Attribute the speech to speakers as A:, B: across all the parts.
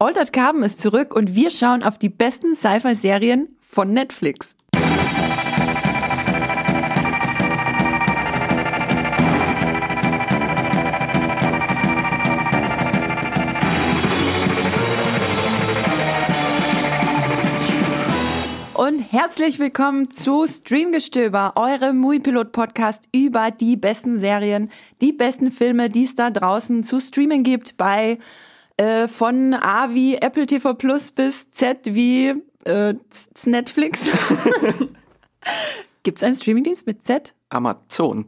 A: Altered Carbon ist zurück und wir schauen auf die besten Sci-Fi-Serien von Netflix. und herzlich willkommen zu Streamgestöber, eurem Muipilot Podcast über die besten Serien, die besten Filme, die es da draußen zu streamen gibt bei äh, von A wie Apple TV Plus bis Z wie äh, Netflix. Gibt es einen Streamingdienst mit Z?
B: Amazon.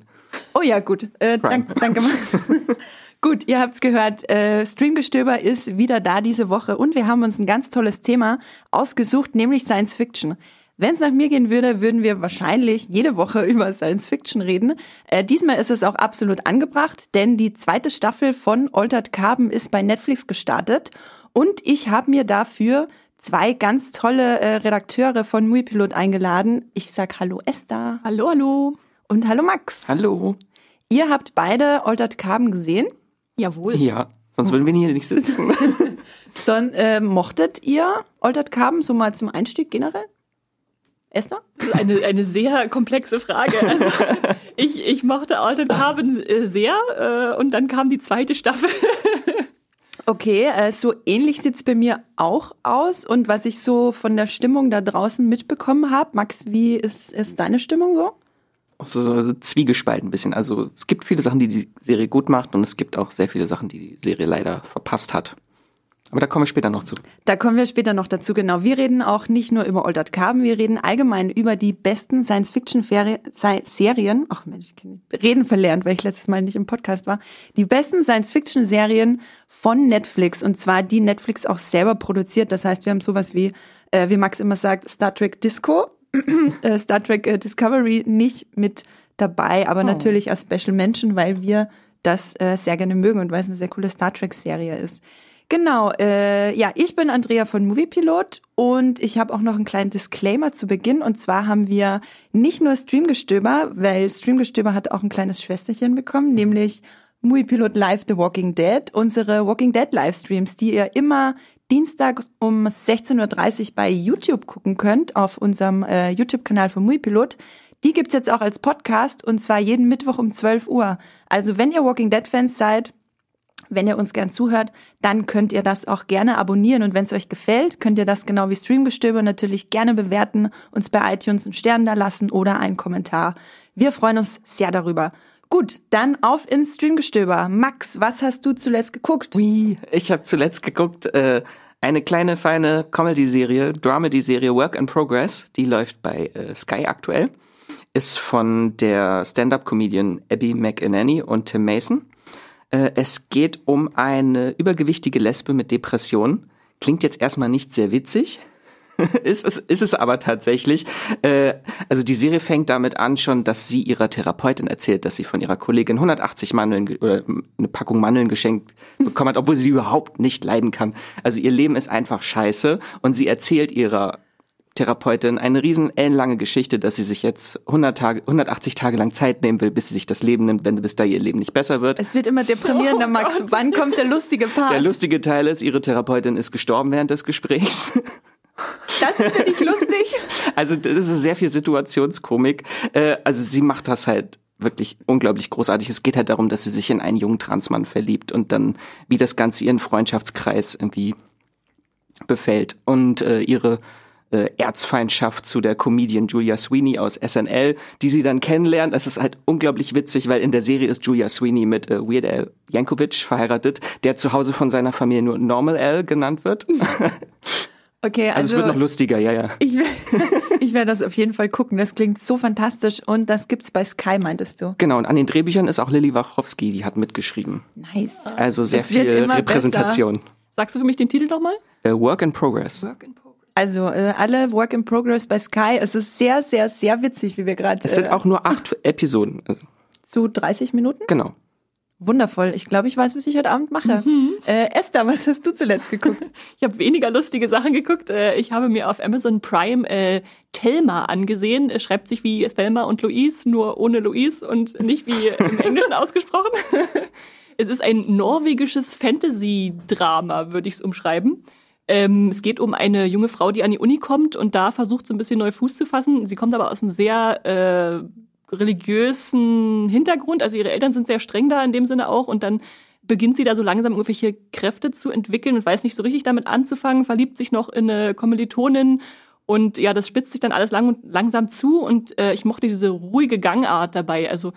A: Oh ja, gut. Äh, dank, danke, Max. gut, ihr habt's gehört. Äh, Streamgestöber ist wieder da diese Woche und wir haben uns ein ganz tolles Thema ausgesucht, nämlich Science Fiction. Wenn es nach mir gehen würde, würden wir wahrscheinlich jede Woche über Science Fiction reden. Äh, diesmal ist es auch absolut angebracht, denn die zweite Staffel von Altered Carbon ist bei Netflix gestartet und ich habe mir dafür zwei ganz tolle äh, Redakteure von Muipilot eingeladen. Ich sag Hallo Esther.
C: Hallo, hallo.
A: Und hallo Max.
B: Hallo.
A: Ihr habt beide Altered Carbon gesehen?
C: Jawohl.
B: Ja, sonst würden wir hier nicht sitzen.
A: so, äh, mochtet ihr Altered Carbon so mal zum Einstieg generell? Esther?
C: Das ist eine, eine sehr komplexe Frage. Also ich, ich mochte Altered Carbon äh, sehr äh, und dann kam die zweite Staffel.
A: Okay, äh, so ähnlich sieht's bei mir auch aus. Und was ich so von der Stimmung da draußen mitbekommen habe, Max, wie ist, ist deine Stimmung so?
B: Auch so, so zwiegespalten ein bisschen. Also es gibt viele Sachen, die die Serie gut macht und es gibt auch sehr viele Sachen, die die Serie leider verpasst hat. Aber da kommen wir später noch zu.
A: Da kommen wir später noch dazu, genau. Wir reden auch nicht nur über Altered Carbon, wir reden allgemein über die besten Science-Fiction-Serien. Ach Mensch, ich reden verlernt, weil ich letztes Mal nicht im Podcast war. Die besten Science-Fiction-Serien von Netflix. Und zwar die Netflix auch selber produziert. Das heißt, wir haben sowas wie, äh, wie Max immer sagt, Star Trek Disco, äh, Star Trek äh, Discovery nicht mit dabei, aber oh. natürlich als Special Mention, weil wir das sehr gerne mögen und weil es eine sehr coole Star Trek-Serie ist. Genau, äh, ja, ich bin Andrea von Moviepilot und ich habe auch noch einen kleinen Disclaimer zu Beginn. Und zwar haben wir nicht nur Streamgestöber, weil Streamgestöber hat auch ein kleines Schwesterchen bekommen, nämlich Moviepilot Live The Walking Dead, unsere Walking Dead Livestreams, die ihr immer Dienstag um 16.30 Uhr bei YouTube gucken könnt, auf unserem äh, YouTube-Kanal von Moviepilot. Die gibt's jetzt auch als Podcast und zwar jeden Mittwoch um 12 Uhr. Also wenn ihr Walking Dead-Fans seid, wenn ihr uns gern zuhört, dann könnt ihr das auch gerne abonnieren und wenn es euch gefällt, könnt ihr das genau wie Streamgestöber natürlich gerne bewerten, uns bei iTunes einen Stern da lassen oder einen Kommentar. Wir freuen uns sehr darüber. Gut, dann auf ins Streamgestöber. Max, was hast du zuletzt geguckt?
B: Wie? Ich habe zuletzt geguckt äh, eine kleine feine Comedy-Serie, Dramedy-Serie Work in Progress. Die läuft bei äh, Sky aktuell. Ist von der Stand-up-Comedian Abby McEnany und Tim Mason. Äh, es geht um eine übergewichtige Lesbe mit Depression. Klingt jetzt erstmal nicht sehr witzig. ist, es, ist es aber tatsächlich. Äh, also die Serie fängt damit an schon, dass sie ihrer Therapeutin erzählt, dass sie von ihrer Kollegin 180 Mandeln oder eine Packung Mandeln geschenkt bekommen hat, obwohl sie die überhaupt nicht leiden kann. Also ihr Leben ist einfach scheiße und sie erzählt ihrer Therapeutin eine riesen ellenlange Geschichte, dass sie sich jetzt 100 Tage, 180 Tage lang Zeit nehmen will, bis sie sich das Leben nimmt, wenn bis da ihr Leben nicht besser wird.
A: Es wird immer deprimierender, oh Max. Gott. Wann kommt der lustige Part?
B: Der lustige Teil ist, ihre Therapeutin ist gestorben während des Gesprächs.
A: Das finde ich lustig.
B: Also das ist sehr viel Situationskomik. Äh, also sie macht das halt wirklich unglaublich großartig. Es geht halt darum, dass sie sich in einen jungen Transmann verliebt und dann wie das Ganze ihren Freundschaftskreis irgendwie befällt und äh, ihre äh, Erzfeindschaft zu der Comedian Julia Sweeney aus SNL, die sie dann kennenlernt. Das ist halt unglaublich witzig, weil in der Serie ist Julia Sweeney mit äh, Weird Al Yankovic verheiratet, der zu Hause von seiner Familie nur Normal Al genannt wird.
A: Okay, also,
B: also es wird also noch lustiger, ja, ja.
A: Ich, ich werde das auf jeden Fall gucken. Das klingt so fantastisch und das gibt's bei Sky, meintest du?
B: Genau, und an den Drehbüchern ist auch Lilly Wachowski, die hat mitgeschrieben.
A: Nice.
B: Also sehr viel Repräsentation.
C: Besser. Sagst du für mich den Titel nochmal?
B: Uh, Work in Progress.
A: Work in Progress. Also äh, alle Work in Progress bei Sky. Es ist sehr, sehr, sehr witzig, wie wir gerade.
B: Es sind äh, auch nur acht Episoden.
A: Also. Zu 30 Minuten?
B: Genau.
A: Wundervoll. Ich glaube, ich weiß, was ich heute Abend mache. Mhm. Äh, Esther, was hast du zuletzt geguckt?
C: ich habe weniger lustige Sachen geguckt. Äh, ich habe mir auf Amazon Prime äh, Thelma angesehen. Es schreibt sich wie Thelma und Louise, nur ohne Louise und nicht wie im Englischen ausgesprochen. Es ist ein norwegisches Fantasy-Drama, würde ich es umschreiben. Ähm, es geht um eine junge Frau, die an die Uni kommt und da versucht, so ein bisschen neu Fuß zu fassen. Sie kommt aber aus einem sehr äh, religiösen Hintergrund. Also ihre Eltern sind sehr streng da in dem Sinne auch. Und dann beginnt sie da so langsam irgendwelche Kräfte zu entwickeln und weiß nicht so richtig damit anzufangen, verliebt sich noch in eine Kommilitonin und ja, das spitzt sich dann alles lang und langsam zu und äh, ich mochte diese ruhige Gangart dabei. Also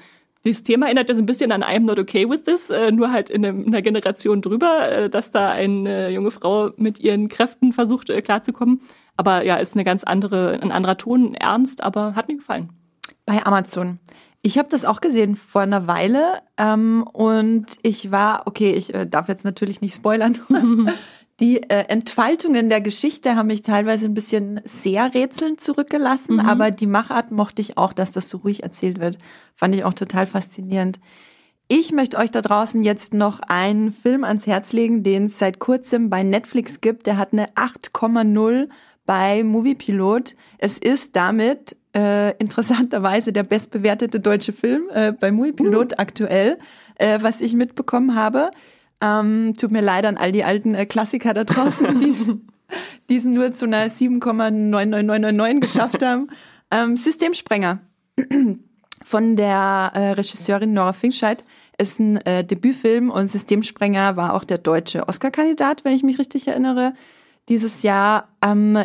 C: das Thema erinnert ja so ein bisschen an I'm Not Okay With This, äh, nur halt in, einem, in einer Generation drüber, äh, dass da eine junge Frau mit ihren Kräften versucht äh, klarzukommen. Aber ja, ist eine ganz andere, ein anderer Ton, ernst, aber hat mir gefallen.
A: Bei Amazon. Ich habe das auch gesehen vor einer Weile ähm, und ich war, okay, ich äh, darf jetzt natürlich nicht spoilern, Die äh, Entfaltungen der Geschichte haben mich teilweise ein bisschen sehr rätselnd zurückgelassen, mhm. aber die Machart mochte ich auch, dass das so ruhig erzählt wird. Fand ich auch total faszinierend. Ich möchte euch da draußen jetzt noch einen Film ans Herz legen, den es seit kurzem bei Netflix gibt. Der hat eine 8,0 bei Moviepilot. Es ist damit äh, interessanterweise der bestbewertete deutsche Film äh, bei Moviepilot uh. aktuell, äh, was ich mitbekommen habe. Ähm, tut mir leid an all die alten äh, Klassiker da draußen, die diesen nur zu einer 7,99999 geschafft haben. Ähm, Systemsprenger von der äh, Regisseurin Nora Finkscheid ist ein äh, Debütfilm und Systemsprenger war auch der deutsche Oscar-Kandidat, wenn ich mich richtig erinnere, dieses Jahr. Ähm,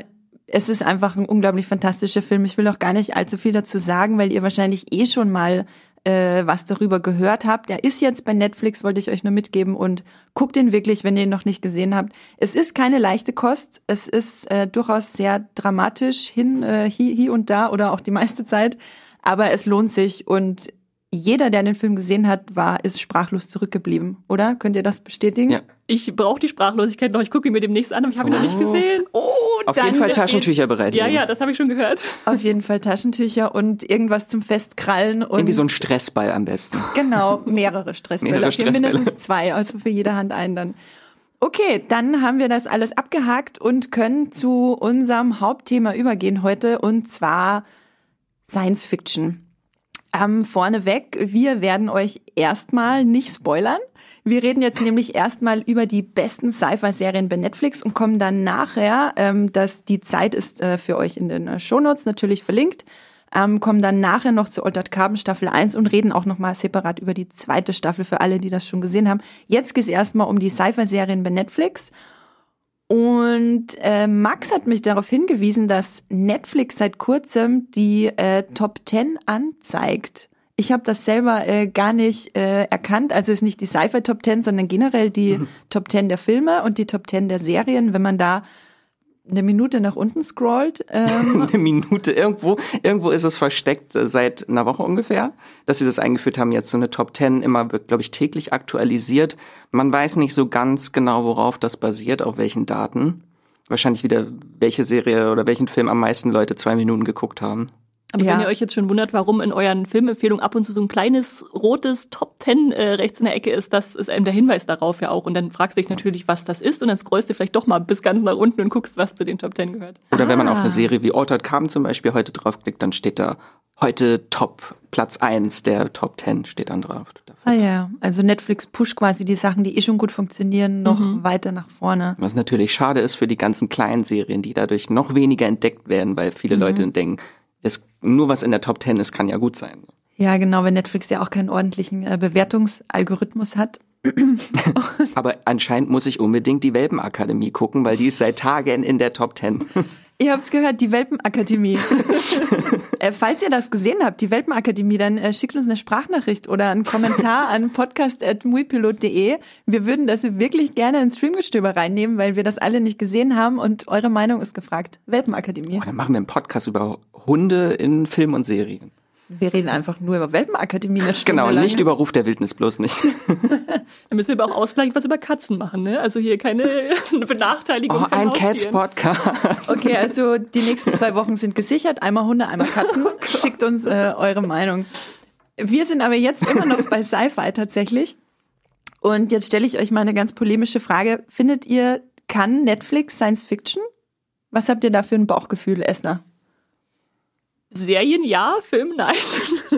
A: es ist einfach ein unglaublich fantastischer Film. Ich will auch gar nicht allzu viel dazu sagen, weil ihr wahrscheinlich eh schon mal äh, was darüber gehört habt. Der ist jetzt bei Netflix, wollte ich euch nur mitgeben und guckt ihn wirklich, wenn ihr ihn noch nicht gesehen habt. Es ist keine leichte Kost. Es ist äh, durchaus sehr dramatisch hin, äh, hier, hier und da oder auch die meiste Zeit. Aber es lohnt sich und jeder, der den Film gesehen hat, war, ist sprachlos zurückgeblieben, oder? Könnt ihr das bestätigen? Ja.
C: Ich brauche die Sprachlosigkeit noch. Ich gucke ihn mir demnächst an, aber ich habe ihn oh. noch nicht gesehen. Oh,
B: Auf jeden Fall Taschentücher bereit.
C: Ja, ja, das habe ich schon gehört.
A: Auf jeden Fall Taschentücher und irgendwas zum Festkrallen. Und
B: Irgendwie so ein Stressball am besten.
A: Genau, mehrere Stressbälle. mehrere Stressbälle. Mindestens zwei, also für jede Hand einen dann. Okay, dann haben wir das alles abgehakt und können zu unserem Hauptthema übergehen heute und zwar Science Fiction. Ähm, vorneweg, wir werden euch erstmal nicht spoilern. Wir reden jetzt nämlich erstmal über die besten Sci-Fi-Serien bei Netflix und kommen dann nachher, ähm, dass die Zeit ist äh, für euch in den äh, Shownotes natürlich verlinkt, ähm, kommen dann nachher noch zu Altered Carbon Staffel 1 und reden auch nochmal separat über die zweite Staffel für alle, die das schon gesehen haben. Jetzt geht es erstmal um die Sci-Fi-Serien bei Netflix. Und äh, Max hat mich darauf hingewiesen, dass Netflix seit kurzem die äh, Top 10 anzeigt. Ich habe das selber äh, gar nicht äh, erkannt. Also ist nicht die Sci-Fi Top 10, sondern generell die mhm. Top 10 der Filme und die Top 10 der Serien. Wenn man da eine Minute nach unten scrollt.
B: Ähm. eine Minute irgendwo, irgendwo ist es versteckt äh, seit einer Woche ungefähr, dass sie das eingeführt haben. Jetzt so eine Top 10 immer wird, glaube ich, täglich aktualisiert. Man weiß nicht so ganz genau, worauf das basiert, auf welchen Daten. Wahrscheinlich wieder, welche Serie oder welchen Film am meisten Leute zwei Minuten geguckt haben.
C: Aber ja. wenn ihr euch jetzt schon wundert, warum in euren Filmempfehlungen ab und zu so ein kleines rotes Top Ten äh, rechts in der Ecke ist, das ist einem der Hinweis darauf ja auch. Und dann fragst du dich natürlich, was das ist und dann scrollst du vielleicht doch mal bis ganz nach unten und guckst, was zu den Top Ten gehört.
B: Oder ah. wenn man auf eine ah. Serie wie Altered Carbon zum Beispiel heute draufklickt, dann steht da heute Top Platz eins der Top Ten steht dann drauf.
A: Ah ja, also Netflix pusht quasi die Sachen, die eh schon gut funktionieren, noch mhm. weiter nach vorne.
B: Was natürlich schade ist für die ganzen kleinen Serien, die dadurch noch weniger entdeckt werden, weil viele mhm. Leute denken, es, nur was in der Top Ten ist, kann ja gut sein.
A: Ja, genau, wenn Netflix ja auch keinen ordentlichen äh, Bewertungsalgorithmus hat.
B: Aber anscheinend muss ich unbedingt die Welpenakademie gucken, weil die ist seit Tagen in der Top Ten.
A: ihr habt's gehört, die Welpenakademie. äh, falls ihr das gesehen habt, die Welpenakademie, dann äh, schickt uns eine Sprachnachricht oder einen Kommentar an podcast.muipilot.de. Wir würden das wirklich gerne ins Streamgestöber reinnehmen, weil wir das alle nicht gesehen haben und eure Meinung ist gefragt. Welpenakademie.
B: Oh, dann machen wir einen Podcast über Hunde in Film und Serien.
A: Wir reden einfach nur über Welpenakademie.
B: Genau, nicht über Ruf der Wildnis, bloß nicht.
C: Dann müssen wir aber auch ausgleichend was über Katzen machen, ne? Also hier keine Benachteiligung.
B: Oh, ein Cats-Podcast.
A: Okay, also die nächsten zwei Wochen sind gesichert. Einmal Hunde, einmal Katzen. Oh Schickt uns äh, eure Meinung. Wir sind aber jetzt immer noch bei Sci-Fi tatsächlich. Und jetzt stelle ich euch mal eine ganz polemische Frage. Findet ihr, kann Netflix Science Fiction? Was habt ihr da für ein Bauchgefühl, Esner?
C: Serien ja, Film nein.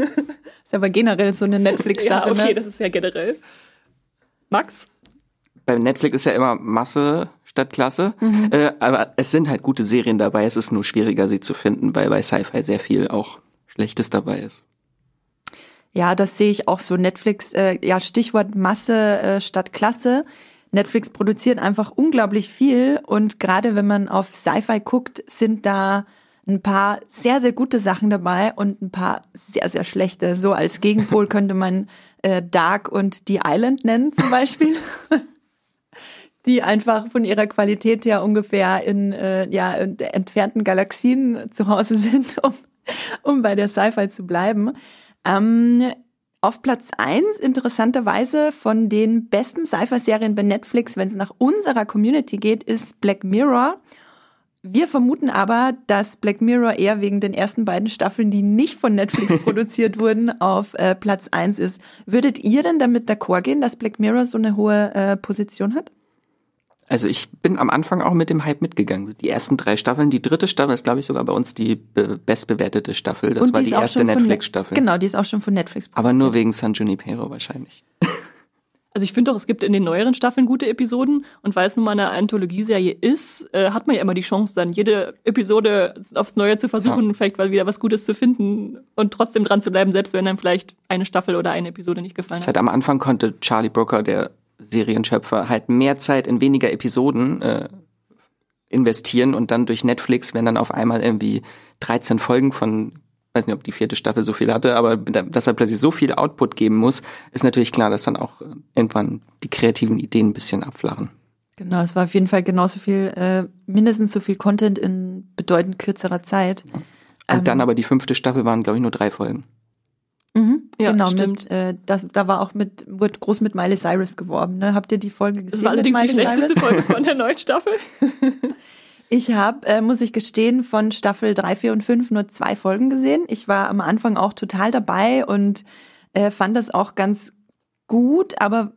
A: ist aber generell so eine Netflix-Sache.
C: Ja, okay,
A: ne?
C: das ist ja generell. Max?
B: Bei Netflix ist ja immer Masse statt Klasse, äh, aber es sind halt gute Serien dabei. Es ist nur schwieriger, sie zu finden, weil bei Sci-Fi sehr viel auch Schlechtes dabei ist.
A: Ja, das sehe ich auch so. Netflix, äh, ja, Stichwort Masse äh, statt Klasse. Netflix produziert einfach unglaublich viel und gerade wenn man auf Sci-Fi guckt, sind da ein paar sehr, sehr gute Sachen dabei und ein paar sehr, sehr schlechte. So als Gegenpol könnte man äh, Dark und The Island nennen zum Beispiel. die einfach von ihrer Qualität her ungefähr in äh, ja, in entfernten Galaxien zu Hause sind, um, um bei der Sci-Fi zu bleiben. Ähm, auf Platz eins interessanterweise von den besten Sci-Fi-Serien bei Netflix, wenn es nach unserer Community geht, ist Black Mirror. Wir vermuten aber, dass Black Mirror eher wegen den ersten beiden Staffeln, die nicht von Netflix produziert wurden, auf äh, Platz eins ist. Würdet ihr denn damit d'accord gehen, dass Black Mirror so eine hohe äh, Position hat?
B: Also ich bin am Anfang auch mit dem Hype mitgegangen. Die ersten drei Staffeln, die dritte Staffel ist, glaube ich, sogar bei uns die be bestbewertete Staffel. Das
A: Und
B: war
A: die
B: die erste Netflix-Staffel.
A: Genau, die ist auch schon von Netflix.
B: Aber nur wegen San Junipero wahrscheinlich.
C: Also ich finde doch, es gibt in den neueren Staffeln gute Episoden und weil es nun mal eine Anthologieserie ist, äh, hat man ja immer die Chance, dann jede Episode aufs Neue zu versuchen,
B: Ja.
C: vielleicht mal wieder was Gutes zu finden und trotzdem dran zu bleiben, selbst wenn einem vielleicht eine Staffel oder eine Episode nicht gefallen
B: Das
C: hat.
B: halt am Anfang konnte Charlie Brooker, der Serienschöpfer, halt mehr Zeit in weniger Episoden äh, investieren und dann durch Netflix, wenn dann auf einmal irgendwie 13 Folgen von, weiß nicht, ob die vierte Staffel so viel hatte, aber dass er plötzlich so viel Output geben muss, ist natürlich klar, dass dann auch äh, irgendwann die kreativen Ideen ein bisschen abflachen.
A: Genau, es war auf jeden Fall genauso viel, äh, mindestens so viel Content in bedeutend kürzerer Zeit.
B: Und
A: Ähm,
B: dann aber die fünfte Staffel waren, glaube ich, nur drei Folgen.
A: Mhm,
C: Ja,
A: genau,
C: stimmt.
A: mit, äh, das, da war auch mit, wurde groß mit Miley Cyrus geworben. Ne? Habt ihr die Folge gesehen?
C: Das war allerdings
A: mit
C: die schlechteste
A: Cyrus?
C: Folge von der neuen Staffel.
A: Ich habe, äh, muss ich gestehen, von Staffel 3, 4 und 5 nur zwei Folgen gesehen. Ich war am Anfang auch total dabei und äh, fand das auch ganz gut, aber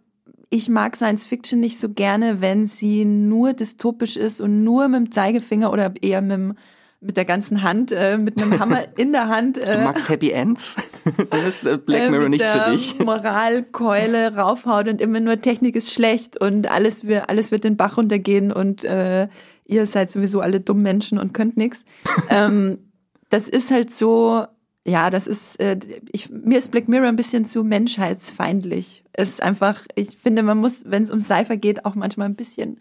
A: ich mag Science Fiction nicht so gerne, wenn sie nur dystopisch ist und nur mit dem Zeigefinger oder eher mit, dem, mit der ganzen Hand, äh, mit einem Hammer in der Hand.
B: Du
A: Äh,
B: magst Happy Ends? Dann ist äh, Black
A: äh,
B: Mirror nichts für dich.
A: Moralkeule raufhaut und immer nur Technik ist schlecht und alles wird, alles wird den Bach runtergehen und äh, ihr seid sowieso alle dumm Menschen und könnt nix. ähm, das ist halt so, ja, das ist, äh, ich, mir ist Black Mirror ein bisschen zu menschheitsfeindlich. Es ist einfach, ich finde, man muss, wenn es um Cypher geht, auch manchmal ein bisschen,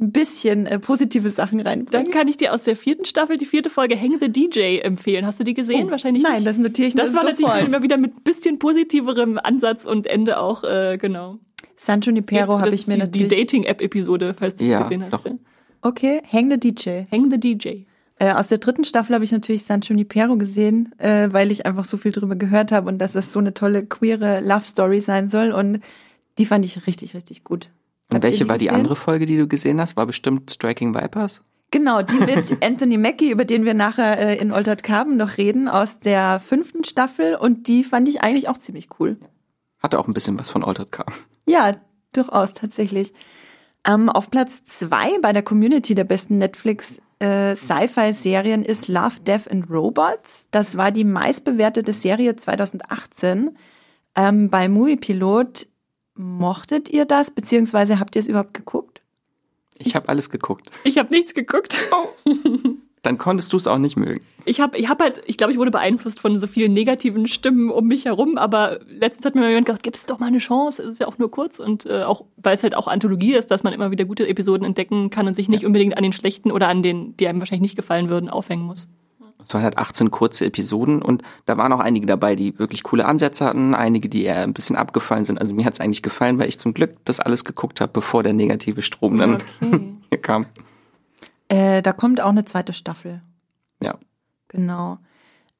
A: ein bisschen äh, positive Sachen
C: Dann
A: reinbringen.
C: kann ich dir aus der vierten Staffel die vierte Folge Hang the DJ empfehlen. Hast du die gesehen?
A: Oh,
C: Wahrscheinlich
A: Nein,
C: nicht.
A: das notiere ich mir
C: Das war natürlich
A: sofort.
C: immer wieder mit bisschen positiverem Ansatz und Ende auch, äh, genau.
A: San Junipero habe ich mir
C: die,
A: natürlich.
C: Die Dating-App-Episode, falls du die
B: Ja,
C: gesehen hast.
B: doch.
C: Ja.
A: okay, Hang the DJ.
C: Hang the DJ.
A: Äh, aus der dritten Staffel habe ich natürlich San Junipero gesehen, äh, weil ich einfach so viel drüber gehört habe und dass das so eine tolle queere Love Story sein soll und die fand ich richtig, richtig gut.
B: Und welche war die
A: gesehen?
B: andere Folge, die du gesehen hast? War bestimmt Striking Vipers?
A: Genau, die mit Anthony Mackie, über den wir nachher äh, in Altered Carbon noch reden, aus der fünften Staffel und die fand ich eigentlich auch ziemlich cool.
B: Hatte auch ein bisschen was von Altered Carbon.
A: Ja, durchaus, tatsächlich. Ähm, auf Platz zwei bei der Community der besten Netflix äh, Sci-Fi-Serien ist Love, Death and Robots. Das war die meistbewertete Serie 2018. Ähm, bei Movie Pilot mochtet ihr das, beziehungsweise habt ihr es überhaupt geguckt?
B: Ich habe alles geguckt.
C: Ich habe nichts geguckt.
B: Dann konntest du es auch nicht mögen.
C: Ich habe ich hab halt, ich glaube, ich wurde beeinflusst von so vielen negativen Stimmen um mich herum, aber letztens hat mir mal jemand gesagt, gib es doch mal eine Chance, es ist ja auch nur kurz und äh, auch, weil es halt auch Anthologie ist, dass man immer wieder gute Episoden entdecken kann und sich nicht unbedingt an den schlechten oder an den, die einem wahrscheinlich nicht gefallen würden, aufhängen muss.
B: Es waren halt 18 kurze Episoden und da waren auch einige dabei, die wirklich coole Ansätze hatten, einige, die eher ein bisschen abgefallen sind. Also mir hat es eigentlich gefallen, weil ich zum Glück das alles geguckt habe, bevor der negative Strom dann
C: Okay.
B: hier kam.
A: Äh, da kommt auch eine zweite Staffel.
B: Ja.
A: Genau.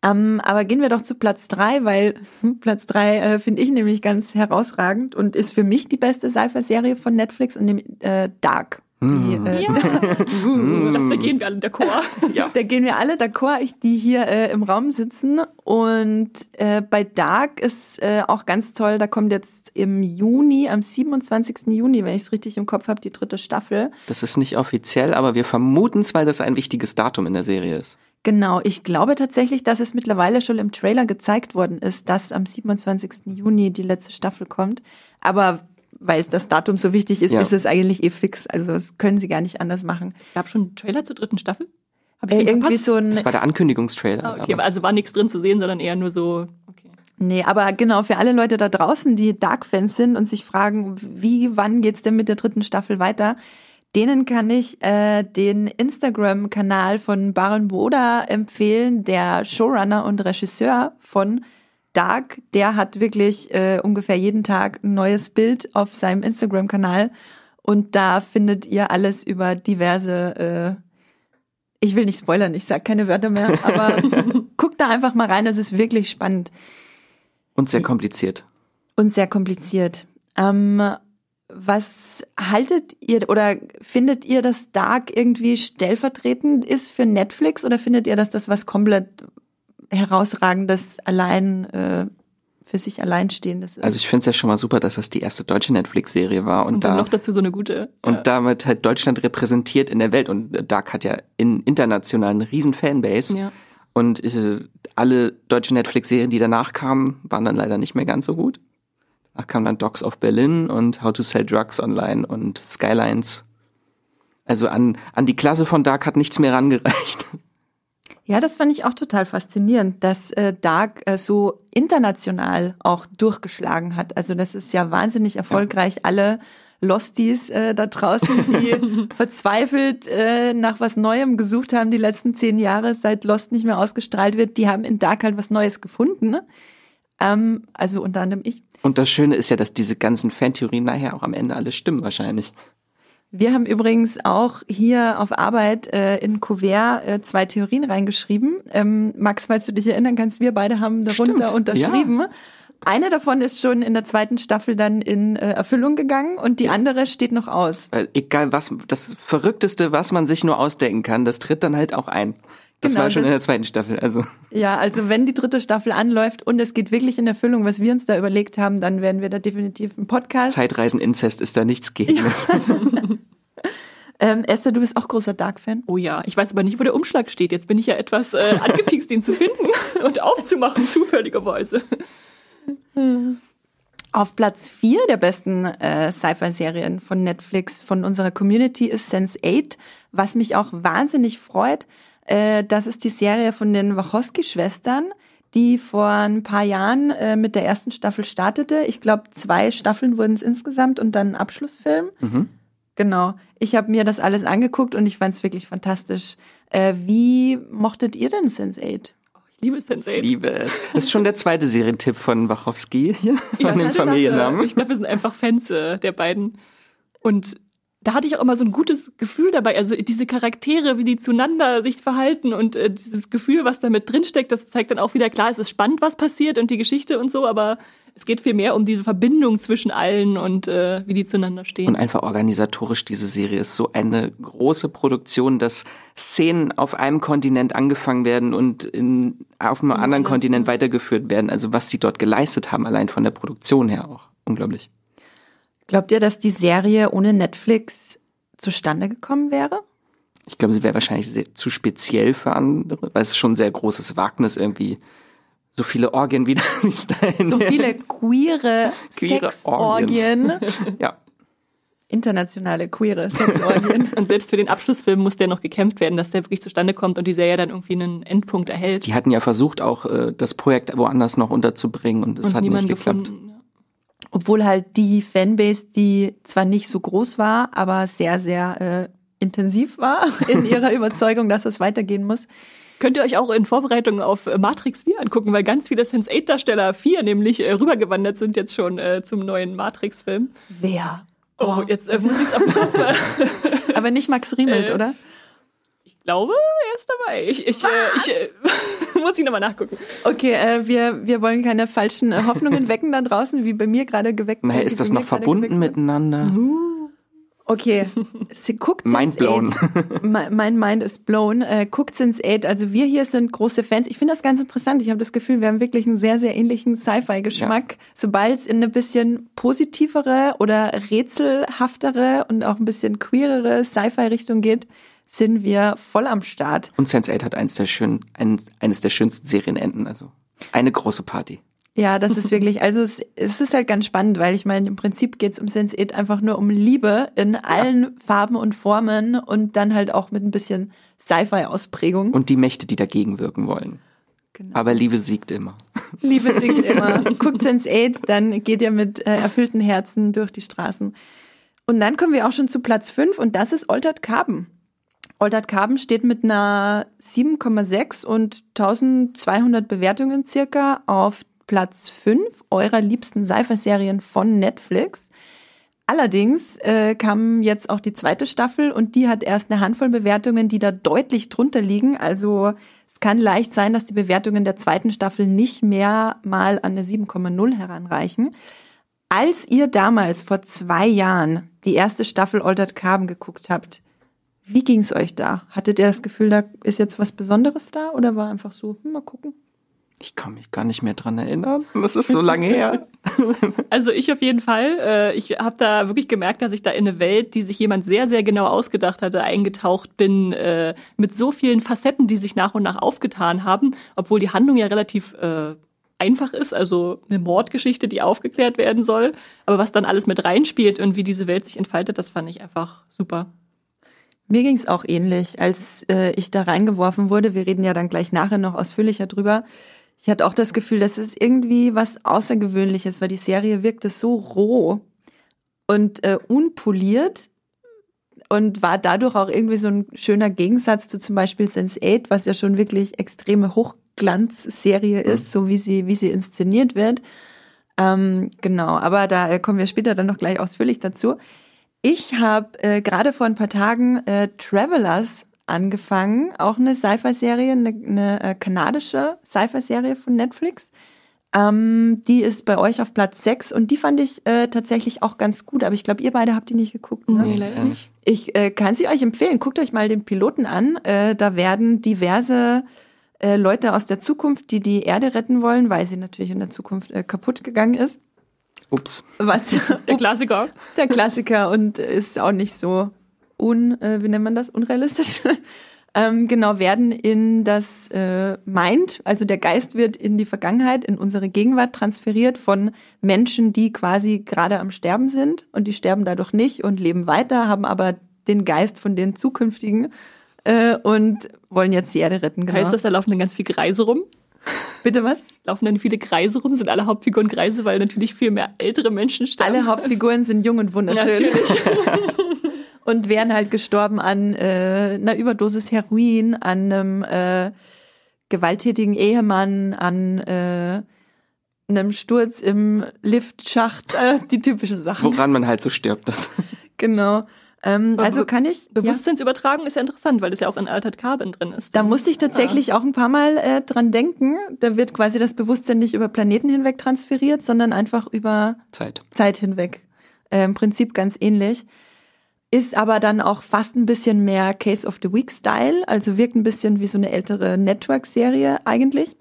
A: Ähm, aber gehen wir doch zu Platz drei, weil Platz drei äh, finde ich nämlich ganz herausragend und ist für mich die beste Sci-Fi-Serie von Netflix und dem äh, Dark. Die, äh,
C: Ja. Ich glaub, da gehen wir alle d'accord.
B: Ja.
A: Da gehen wir alle d'accord, ich, die hier äh, im Raum sitzen. Und äh, bei Dark ist äh, auch ganz toll, da kommt jetzt im Juni, am 27. Juni, wenn ich es richtig im Kopf habe, die dritte Staffel.
B: Das ist nicht offiziell, aber wir vermuten es, weil das ein wichtiges Datum in der Serie ist.
A: Genau, ich glaube tatsächlich, dass es mittlerweile schon im Trailer gezeigt worden ist, dass am 27. Juni die letzte Staffel kommt. Aber weil das Datum so wichtig ist,
B: Ja.
A: ist es eigentlich eh fix. Also das können sie gar nicht anders machen.
C: Es gab schon einen Trailer zur dritten Staffel? Hab
A: Äh,
C: den
A: irgendwie
C: verpasst?
A: so ein,
B: Das war der Ankündigungstrailer.
C: Ah, okay,
B: aber-
C: also war nichts drin zu sehen, sondern eher nur so, okay.
A: nee, aber genau, für alle Leute da draußen, die Dark-Fans sind und sich fragen, wie, wann geht's denn mit der dritten Staffel weiter? Denen kann ich äh, den Instagram-Kanal von Baron Boda empfehlen, der Showrunner und Regisseur von Dark. Der hat wirklich äh, ungefähr jeden Tag ein neues Bild auf seinem Instagram-Kanal und da findet ihr alles über diverse. Äh, ich will nicht spoilern, ich sag keine Wörter mehr, aber guckt da einfach mal rein, es ist wirklich spannend
B: Und sehr kompliziert.
A: und sehr kompliziert. Ähm, was haltet ihr oder findet ihr, dass Dark irgendwie stellvertretend ist für Netflix oder findet ihr, dass das was komplett herausragendes allein äh, für sich alleinstehendes ist?
B: Also ich finde es ja schon mal super, dass das die erste deutsche Netflix-Serie war und,
C: Und dann
B: da
C: noch dazu so eine gute.
B: und
C: ja.
B: damit halt Deutschland repräsentiert in der Welt. Und Dark hat ja in international einen riesen Fanbase.
C: ja.
B: Und äh, alle deutschen Netflix-Serien, die danach kamen, waren dann leider nicht mehr ganz so gut. Danach kamen dann Dogs of Berlin und How to Sell Drugs Online und Skylines. Also an, an die Klasse von Dark hat nichts mehr rangereicht.
A: Ja, das fand ich auch total faszinierend, dass äh, Dark äh, so international auch durchgeschlagen hat. Also das ist ja wahnsinnig erfolgreich. Alle Losties äh, da draußen, die verzweifelt äh, nach was Neuem gesucht haben die letzten zehn Jahre, seit Lost nicht mehr ausgestrahlt wird, die haben in Dark halt was Neues gefunden. Ne? Ähm, also unter anderem ich.
B: Und das Schöne ist ja, dass diese ganzen Fantheorien nachher auch am Ende alle stimmen wahrscheinlich.
A: Wir haben übrigens auch hier auf Arbeit äh, in Kuvert äh, zwei Theorien reingeschrieben. Ähm, Max, falls du dich erinnern kannst, wir beide haben darunter
B: Stimmt,
A: unterschrieben. Eine davon ist schon in der zweiten Staffel dann in äh, Erfüllung gegangen und die andere steht noch aus.
B: Weil egal was, das Verrückteste, was man sich nur ausdenken kann, das tritt dann halt auch ein. Das
A: Genau,
B: war schon
A: das-
B: in der zweiten Staffel. Also
A: Ja, also wenn die dritte Staffel anläuft und es geht wirklich in Erfüllung, was wir uns da überlegt haben, dann werden wir da definitiv einen Podcast.
B: Zeitreisen-Inzest ist da nichts gegen.
A: Ähm, Esther, du bist auch großer Dark-Fan.
C: Oh ja, ich weiß aber nicht, wo der Umschlag steht. Jetzt bin ich ja etwas äh, angepiekst, ihn zu finden und aufzumachen, zufälligerweise.
A: Auf Platz vier der besten äh, Sci-Fi-Serien von Netflix von unserer Community ist Sense8, was mich auch wahnsinnig freut. Äh, das ist die Serie von den Wachowski-Schwestern, die vor ein paar Jahren äh, mit der ersten Staffel startete. Ich glaube, zwei Staffeln wurden es insgesamt und dann ein Abschlussfilm. Genau. Ich habe mir das alles angeguckt und ich fand es wirklich fantastisch. Äh, wie mochtet ihr denn Sense8?
C: Ich liebe Sense8.
B: Liebe. Das ist schon der zweite Serientipp von Wachowski hier,
C: Ja,
B: von den
C: das-
B: Familiennamen.
C: Ich glaube, wir sind einfach Fans äh, der beiden. Und da hatte ich auch immer so ein gutes Gefühl dabei. Also diese Charaktere, wie die zueinander sich verhalten und äh, dieses Gefühl, was da mit drinsteckt, das zeigt dann auch wieder klar, es ist spannend, was passiert und die Geschichte und so, aber es geht viel mehr um diese Verbindung zwischen allen und äh, wie die zueinander stehen.
B: Und einfach organisatorisch, diese Serie ist so eine große Produktion, dass Szenen auf einem Kontinent angefangen werden und in, auf einem anderen
C: anderen,
B: Kontinent weitergeführt werden. Also was sie dort geleistet haben, allein von der Produktion her auch. Unglaublich.
A: Glaubt ihr, dass die Serie ohne Netflix zustande gekommen wäre?
B: Ich glaube, sie wäre wahrscheinlich sehr, zu speziell für andere, weil es ist schon ein sehr großes Wagnis irgendwie. So viele Orgien wieder, wie es dahin
A: So viele queere,
B: Queere
A: Sexorgien.
B: Ja.
A: Internationale queere Sexorgien.
C: Und selbst für den Abschlussfilm muss der noch gekämpft werden, dass der wirklich zustande kommt und die Serie dann irgendwie einen Endpunkt erhält.
B: Die hatten ja versucht, auch äh, das Projekt woanders noch unterzubringen und es hat nicht
C: niemand
B: geklappt.
C: gefunden.
A: Obwohl halt die Fanbase, die zwar nicht so groß war, aber sehr, sehr äh, intensiv war in ihrer Überzeugung, dass es weitergehen muss.
C: Könnt ihr euch auch in Vorbereitung auf äh, Matrix 4 angucken, weil ganz viele Sense8-Darsteller 4 nämlich äh, rübergewandert sind jetzt schon äh, zum neuen Matrix-Film.
A: Wer?
C: Oh, jetzt äh, muss ich es
A: Aber nicht Max Riemelt,
C: Äh,
A: oder?
C: Ich glaube, er ist dabei. Ich, ich, äh, ich äh, muss ich nochmal nachgucken.
A: Okay, äh, wir, wir wollen keine falschen äh, Hoffnungen wecken da draußen, wie bei mir gerade geweckt.
B: Naja, ist das noch verbunden miteinander?
A: Okay, sie guckt
B: Mind blown.
A: Sense8. Me- Mein Mind ist blown. Äh, guckt Sense8. Also wir hier sind große Fans. Ich finde das ganz interessant. Ich habe das Gefühl, wir haben wirklich einen sehr, sehr ähnlichen Sci-Fi-Geschmack. Sobald es in eine bisschen positivere oder rätselhaftere und auch ein bisschen queerere Sci-Fi-Richtung geht, sind wir voll am Start.
B: Und Sense8 hat eins der schön, ein, eines der schönsten Serienenden, also eine große Party.
A: Ja, das ist wirklich, also es, es ist halt ganz spannend, weil ich meine, im Prinzip geht's um Sense8 einfach nur um Liebe in allen Farben und Formen und dann halt auch mit ein bisschen Sci-Fi-Ausprägung.
B: Und die Mächte, die dagegen wirken wollen.
A: Genau.
B: Aber Liebe siegt immer.
A: Liebe singt immer. Guckt Sense8, dann geht ihr mit äh, erfüllten Herzen durch die Straßen. Und dann kommen wir auch schon zu Platz 5 und das ist Altered Carbon. Altered Carbon steht mit einer 7,6 und 1200 Bewertungen circa auf Platz 5 eurer liebsten Sci-Fi-Serien von Netflix. Allerdings äh, kam jetzt auch die zweite Staffel und die hat erst eine Handvoll Bewertungen, die da deutlich drunter liegen. Also es kann leicht sein, dass die Bewertungen der zweiten Staffel nicht mehr mal an eine 7,0 heranreichen. Als ihr damals vor zwei Jahren die erste Staffel Altered Carbon geguckt habt, wie ging es euch da? Hattet ihr das Gefühl, da ist jetzt was Besonderes da oder war einfach so, hm, mal gucken?
B: Ich kann mich gar nicht mehr dran erinnern. Das ist so lange her.
C: Also ich auf jeden Fall. Äh, Ich habe da wirklich gemerkt, dass ich da in eine Welt, die sich jemand sehr, sehr genau ausgedacht hatte, eingetaucht bin, äh, mit so vielen Facetten, die sich nach und nach aufgetan haben, obwohl die Handlung ja relativ äh, einfach ist, also eine Mordgeschichte, die aufgeklärt werden soll. Aber was dann alles mit reinspielt und wie diese Welt sich entfaltet, das fand ich einfach super.
A: Mir ging es auch ähnlich, als äh, ich da reingeworfen wurde. Wir reden ja dann gleich nachher noch ausführlicher drüber. Ich hatte auch das Gefühl, das ist irgendwie was Außergewöhnliches, weil die Serie wirkte so roh und äh, unpoliert und war dadurch auch irgendwie so ein schöner Gegensatz zu zum Beispiel Sense8, was ja schon wirklich extreme Hochglanzserie ist, so wie sie, wie sie inszeniert wird. Ähm, genau, aber da äh, kommen wir später dann noch gleich ausführlich dazu. Ich habe äh, gerade vor ein paar Tagen äh, Travelers angefangen, auch eine Sci-Fi-Serie, eine, eine äh, kanadische Sci-Fi-Serie von Netflix. Ähm, die ist bei euch auf Platz 6 und die fand ich äh, tatsächlich auch ganz gut, aber ich glaube, ihr beide habt die nicht geguckt. Ne?
C: Nee, leider nicht.
A: Ich äh, kann sie euch empfehlen. Guckt euch mal den Piloten an. Äh, da werden diverse äh, Leute aus der Zukunft, die die Erde retten wollen, weil sie natürlich in der Zukunft äh, kaputt gegangen ist.
B: Ups.
A: Was
C: Der
A: Ups,
C: Klassiker.
A: der Klassiker und ist auch nicht so un, äh, wie nennt man das, unrealistisch. ähm, genau, werden in das äh, Mind, also der Geist wird in die Vergangenheit, in unsere Gegenwart transferiert von Menschen, die quasi gerade am Sterben sind und die sterben dadurch nicht und leben weiter, haben aber den Geist von den zukünftigen äh, und wollen jetzt die Erde retten. Genau.
C: Heißt das, da laufen dann ganz viele Kreise rum?
A: Bitte was?
C: Laufen dann viele Kreise rum? Sind alle Hauptfiguren Kreise, weil natürlich viel mehr ältere Menschen sterben?
A: Alle Hauptfiguren sind jung und wunderschön.
C: Natürlich.
A: und wären halt gestorben an äh, einer Überdosis Heroin, an einem äh, gewalttätigen Ehemann, an äh, einem Sturz im Liftschacht, äh, die typischen Sachen.
B: Woran man halt so stirbt, das.
A: Genau. Ähm, also kann ich. Ja,
C: Bewusstseinsübertragung ist ja interessant, weil das ja auch in Altered Carbon drin ist.
A: da musste ich tatsächlich auch ein paar Mal äh, dran denken. Da wird quasi das Bewusstsein nicht über Planeten hinweg transferiert, sondern einfach über
B: Zeit.
A: Zeit hinweg. Äh, Im Prinzip ganz ähnlich. Ist aber dann auch fast ein bisschen mehr Case of the Week Style, also wirkt ein bisschen wie so eine ältere Network-Serie eigentlich.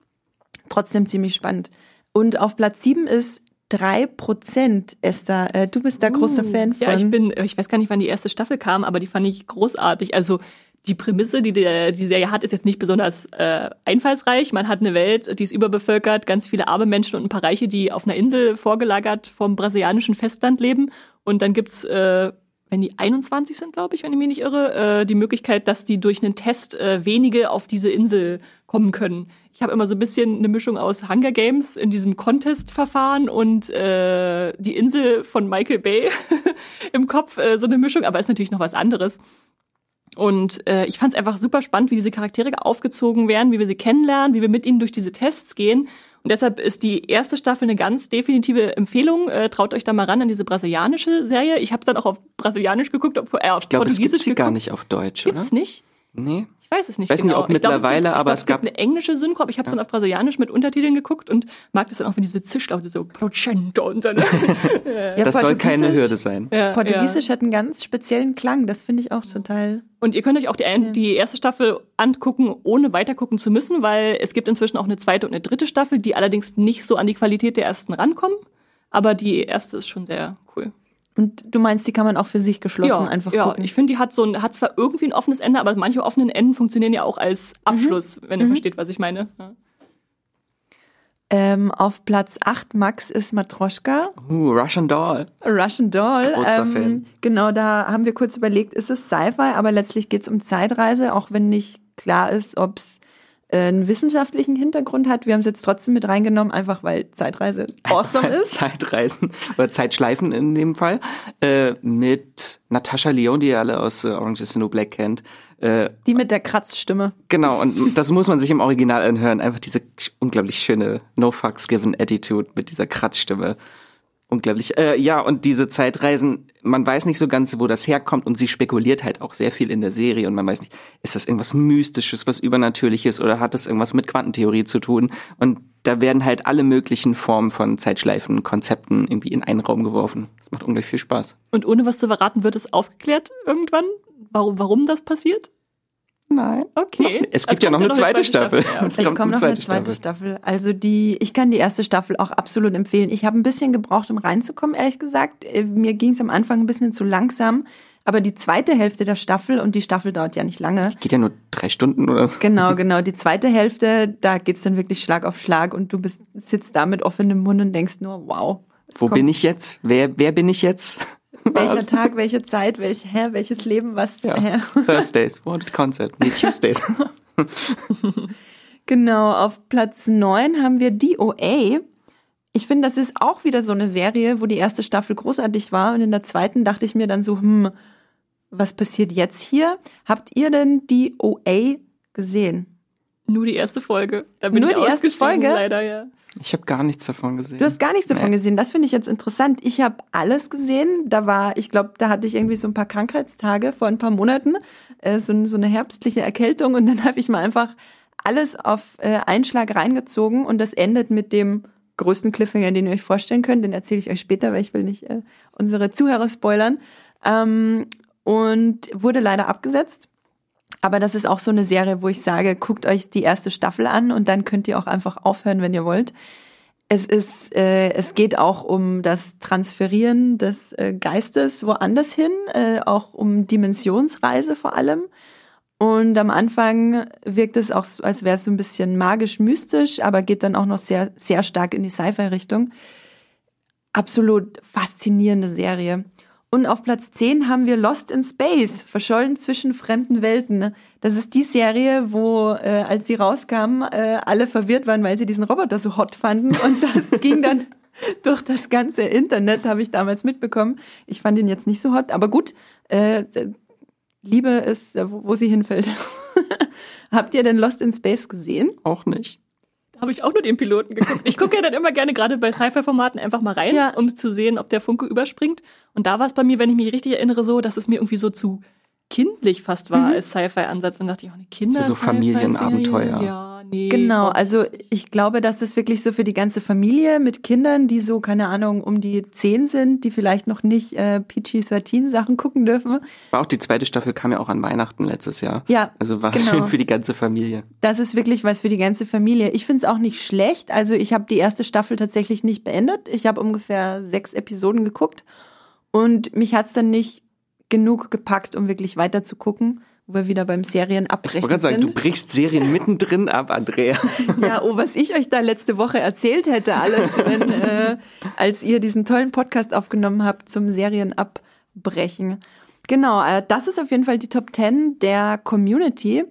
A: Trotzdem ziemlich spannend. Und auf Platz sieben ist 3% Esther. Äh, du bist da großer Fan von.
C: Ja, ich bin, ich weiß gar nicht, wann die erste Staffel kam, aber die fand ich großartig. Also die Prämisse, die der, die Serie hat, ist jetzt nicht besonders äh, einfallsreich. Man hat eine Welt, die ist überbevölkert, ganz viele arme Menschen und ein paar Reiche, die auf einer Insel vorgelagert vom brasilianischen Festland leben. Und dann gibt's, äh, wenn die 21 sind, glaube ich, wenn ich mich nicht irre, äh, die Möglichkeit, dass die durch einen Test äh, wenige auf diese Insel kommen können. Ich habe immer so ein bisschen eine Mischung aus Hunger Games in diesem Contest-Verfahren und äh, die Insel von Michael Bay im Kopf, äh, so eine Mischung, aber ist natürlich noch was anderes. Und äh, ich fand es einfach super spannend, wie diese Charaktere aufgezogen werden, wie wir sie kennenlernen, wie wir mit ihnen durch diese Tests gehen. Und deshalb ist die erste Staffel eine ganz definitive Empfehlung. Äh, traut euch da mal ran an diese brasilianische Serie. Ich habe es dann auch auf Brasilianisch geguckt, auf, äh, auf
B: Ich glaube, es gibt
C: Portugiesisch
B: sie gar
C: geguckt.
B: nicht auf Deutsch,
C: Gibt's
B: oder?
C: nicht?
B: Nee.
C: Ich weiß es nicht
B: Weiß nicht,
C: genau.
B: ob
C: Ich glaub, es
B: mittlerweile,
C: gibt, ich
B: aber
C: glaub,
B: es
C: es gibt
B: gab-
C: eine englische Synchro, aber ich habe es dann auf Brasilianisch mit Untertiteln geguckt und mag das dann auch, wenn diese Zischlaute so Procento und dann.
A: Ja,
B: Das soll keine
A: Portugiesisch-
B: Hürde sein.
C: ja,
A: Portugiesisch hat einen ganz speziellen Klang. Das finde ich auch total.
C: Und ihr könnt euch auch die, die erste Staffel angucken, ohne weitergucken zu müssen, weil es gibt inzwischen auch eine zweite und eine dritte Staffel, die allerdings nicht so an die Qualität der ersten rankommen. Aber die erste ist schon sehr cool.
A: Und du meinst, die kann man auch für sich geschlossen einfach
C: ja,
A: gucken.
C: ich finde, die hat so ein, hat zwar irgendwie ein offenes Ende, aber manche offenen Enden funktionieren ja auch als Abschluss, wenn ihr versteht, was ich meine. Ja.
A: Ähm, auf Platz 8 Max ist Matroschka.
B: Uh, Russian Doll.
A: Russian Doll.
B: Großer
A: ähm,
B: Fan.
A: Genau, da haben wir kurz überlegt, ist es Sci-Fi, aber letztlich geht es um Zeitreise, auch wenn nicht klar ist, ob es einen wissenschaftlichen Hintergrund hat. Wir haben es jetzt trotzdem mit reingenommen, einfach weil Zeitreise awesome ist.
B: Zeitreisen oder Zeitschleifen in dem Fall. Äh, mit Natascha Leon, die ihr alle aus äh, Orange is the New Black kennt. Äh,
A: Die mit der Kratzstimme.
B: genau, und das muss man sich im Original anhören. Einfach diese unglaublich schöne No Fucks Given Attitude mit dieser Kratzstimme. Unglaublich. Äh, ja, und diese Zeitreisen, man weiß nicht so ganz, wo das herkommt und sie spekuliert halt auch sehr viel in der Serie und man weiß nicht, ist das irgendwas Mystisches, was Übernatürliches oder hat das irgendwas mit Quantentheorie zu tun? Und da werden halt alle möglichen Formen von Zeitschleifen, Konzepten irgendwie in einen Raum geworfen. Das macht unglaublich viel Spaß.
C: Und ohne was zu verraten, wird es aufgeklärt irgendwann, warum, warum das passiert?
B: Nein.
C: Okay.
B: Es gibt
C: Also
B: ja noch
C: kommt
B: eine zweite Staffel.
C: Ja.
A: Es kommt, noch eine zweite Staffel. Also die, ich kann die erste Staffel auch absolut empfehlen. Ich habe ein bisschen gebraucht, um reinzukommen, ehrlich gesagt. Äh, Mir ging es am Anfang ein bisschen zu langsam. Aber die zweite Hälfte der Staffel, und die Staffel dauert ja nicht lange,
B: Geht ja nur drei Stunden oder so.
A: Genau, genau. Die zweite Hälfte, da geht's dann wirklich Schlag auf Schlag und du bist, sitzt da mit offenem Mund und denkst nur, wow.
B: Wo bin ich jetzt? Wer, wer bin ich jetzt?
A: Welcher? Tag, welche Zeit, welch, hä, welches Leben, was,
B: Ja.
A: hä?
B: Thursdays, what concept? Nee, Tuesdays.
A: Genau, auf Platz neun haben wir DOA. Ich finde, das ist auch wieder so eine Serie, wo die erste Staffel großartig war und in der zweiten dachte ich mir dann so, hm, was passiert jetzt hier? Habt ihr denn DOA gesehen?
C: Nur die erste Folge. Da bin
A: Nur
C: ich
A: die erste Folge?
C: leider, ja.
B: Ich habe gar nichts davon gesehen.
A: Du hast gar nichts davon
B: Nee.
A: gesehen. Das finde ich jetzt interessant. Ich habe alles gesehen. Da war, ich glaube, da hatte ich irgendwie so ein paar Krankheitstage vor ein paar Monaten, äh, so, so eine herbstliche Erkältung und dann habe ich mal einfach alles auf äh, einen Schlag reingezogen und das endet mit dem größten Cliffhanger, den ihr euch vorstellen könnt. Den erzähle ich euch später, weil ich will nicht äh, unsere Zuhörer spoilern. Ähm, und wurde leider abgesetzt. Aber das ist auch so eine Serie, wo ich sage, guckt euch die erste Staffel an und dann könnt ihr auch einfach aufhören, wenn ihr wollt. Es ist, äh, es geht auch um das Transferieren des äh, Geistes woanders hin, äh, auch um Dimensionsreise vor allem. Und am Anfang wirkt es auch, als wäre es so ein bisschen magisch-mystisch, aber geht dann auch noch sehr, sehr stark in die Sci-Fi-Richtung. Absolut faszinierende Serie. Und auf Platz 10 haben wir Lost in Space, verschollen zwischen fremden Welten. Das ist die Serie, wo, äh, als sie rauskam, äh, alle verwirrt waren, weil sie diesen Roboter so hot fanden. Und das ging dann durch das ganze Internet, habe ich damals mitbekommen. Ich fand ihn jetzt nicht so hot, aber gut, äh, Liebe ist, äh, wo, wo sie hinfällt. Habt ihr denn Lost in Space gesehen?
B: Auch nicht.
C: Habe ich auch nur den Piloten geguckt. Ich gucke ja dann immer gerne gerade bei Sci-Fi-Formaten einfach mal rein,
A: Ja.
C: um zu sehen, ob der Funke überspringt. Und da war es bei mir, wenn ich mich richtig erinnere, so, dass es mir irgendwie so zu kindlich fast war als Sci-Fi-Ansatz. Und dachte ich, oh, eine Kinder.
B: So Familienabenteuer.
C: Ja, nee.
A: Genau, also ich glaube, das ist wirklich so für die ganze Familie mit Kindern, die so, keine Ahnung, um die zehn sind, die vielleicht noch nicht äh, PG-13-Sachen gucken dürfen.
B: War auch die zweite Staffel kam ja auch an Weihnachten letztes Jahr.
A: Ja,
B: Also war
A: genau.
B: schön für die ganze Familie.
A: Das ist wirklich was für die ganze Familie. Ich finde es auch nicht schlecht. Also ich habe die erste Staffel tatsächlich nicht beendet. Ich habe ungefähr sechs Episoden geguckt und mich hat's dann nicht genug gepackt, um wirklich weiter zu gucken, wo wir wieder beim Serien
B: Ich
A: abbrechen
B: wollte gerade sagen, du brichst Serien mittendrin ab, Andrea.
A: Ja, oh, was ich euch da letzte Woche erzählt hätte, alles, wenn, äh, als ihr diesen tollen Podcast aufgenommen habt zum Serienabbrechen. Genau, äh, das ist auf jeden Fall die Top 10 der Community.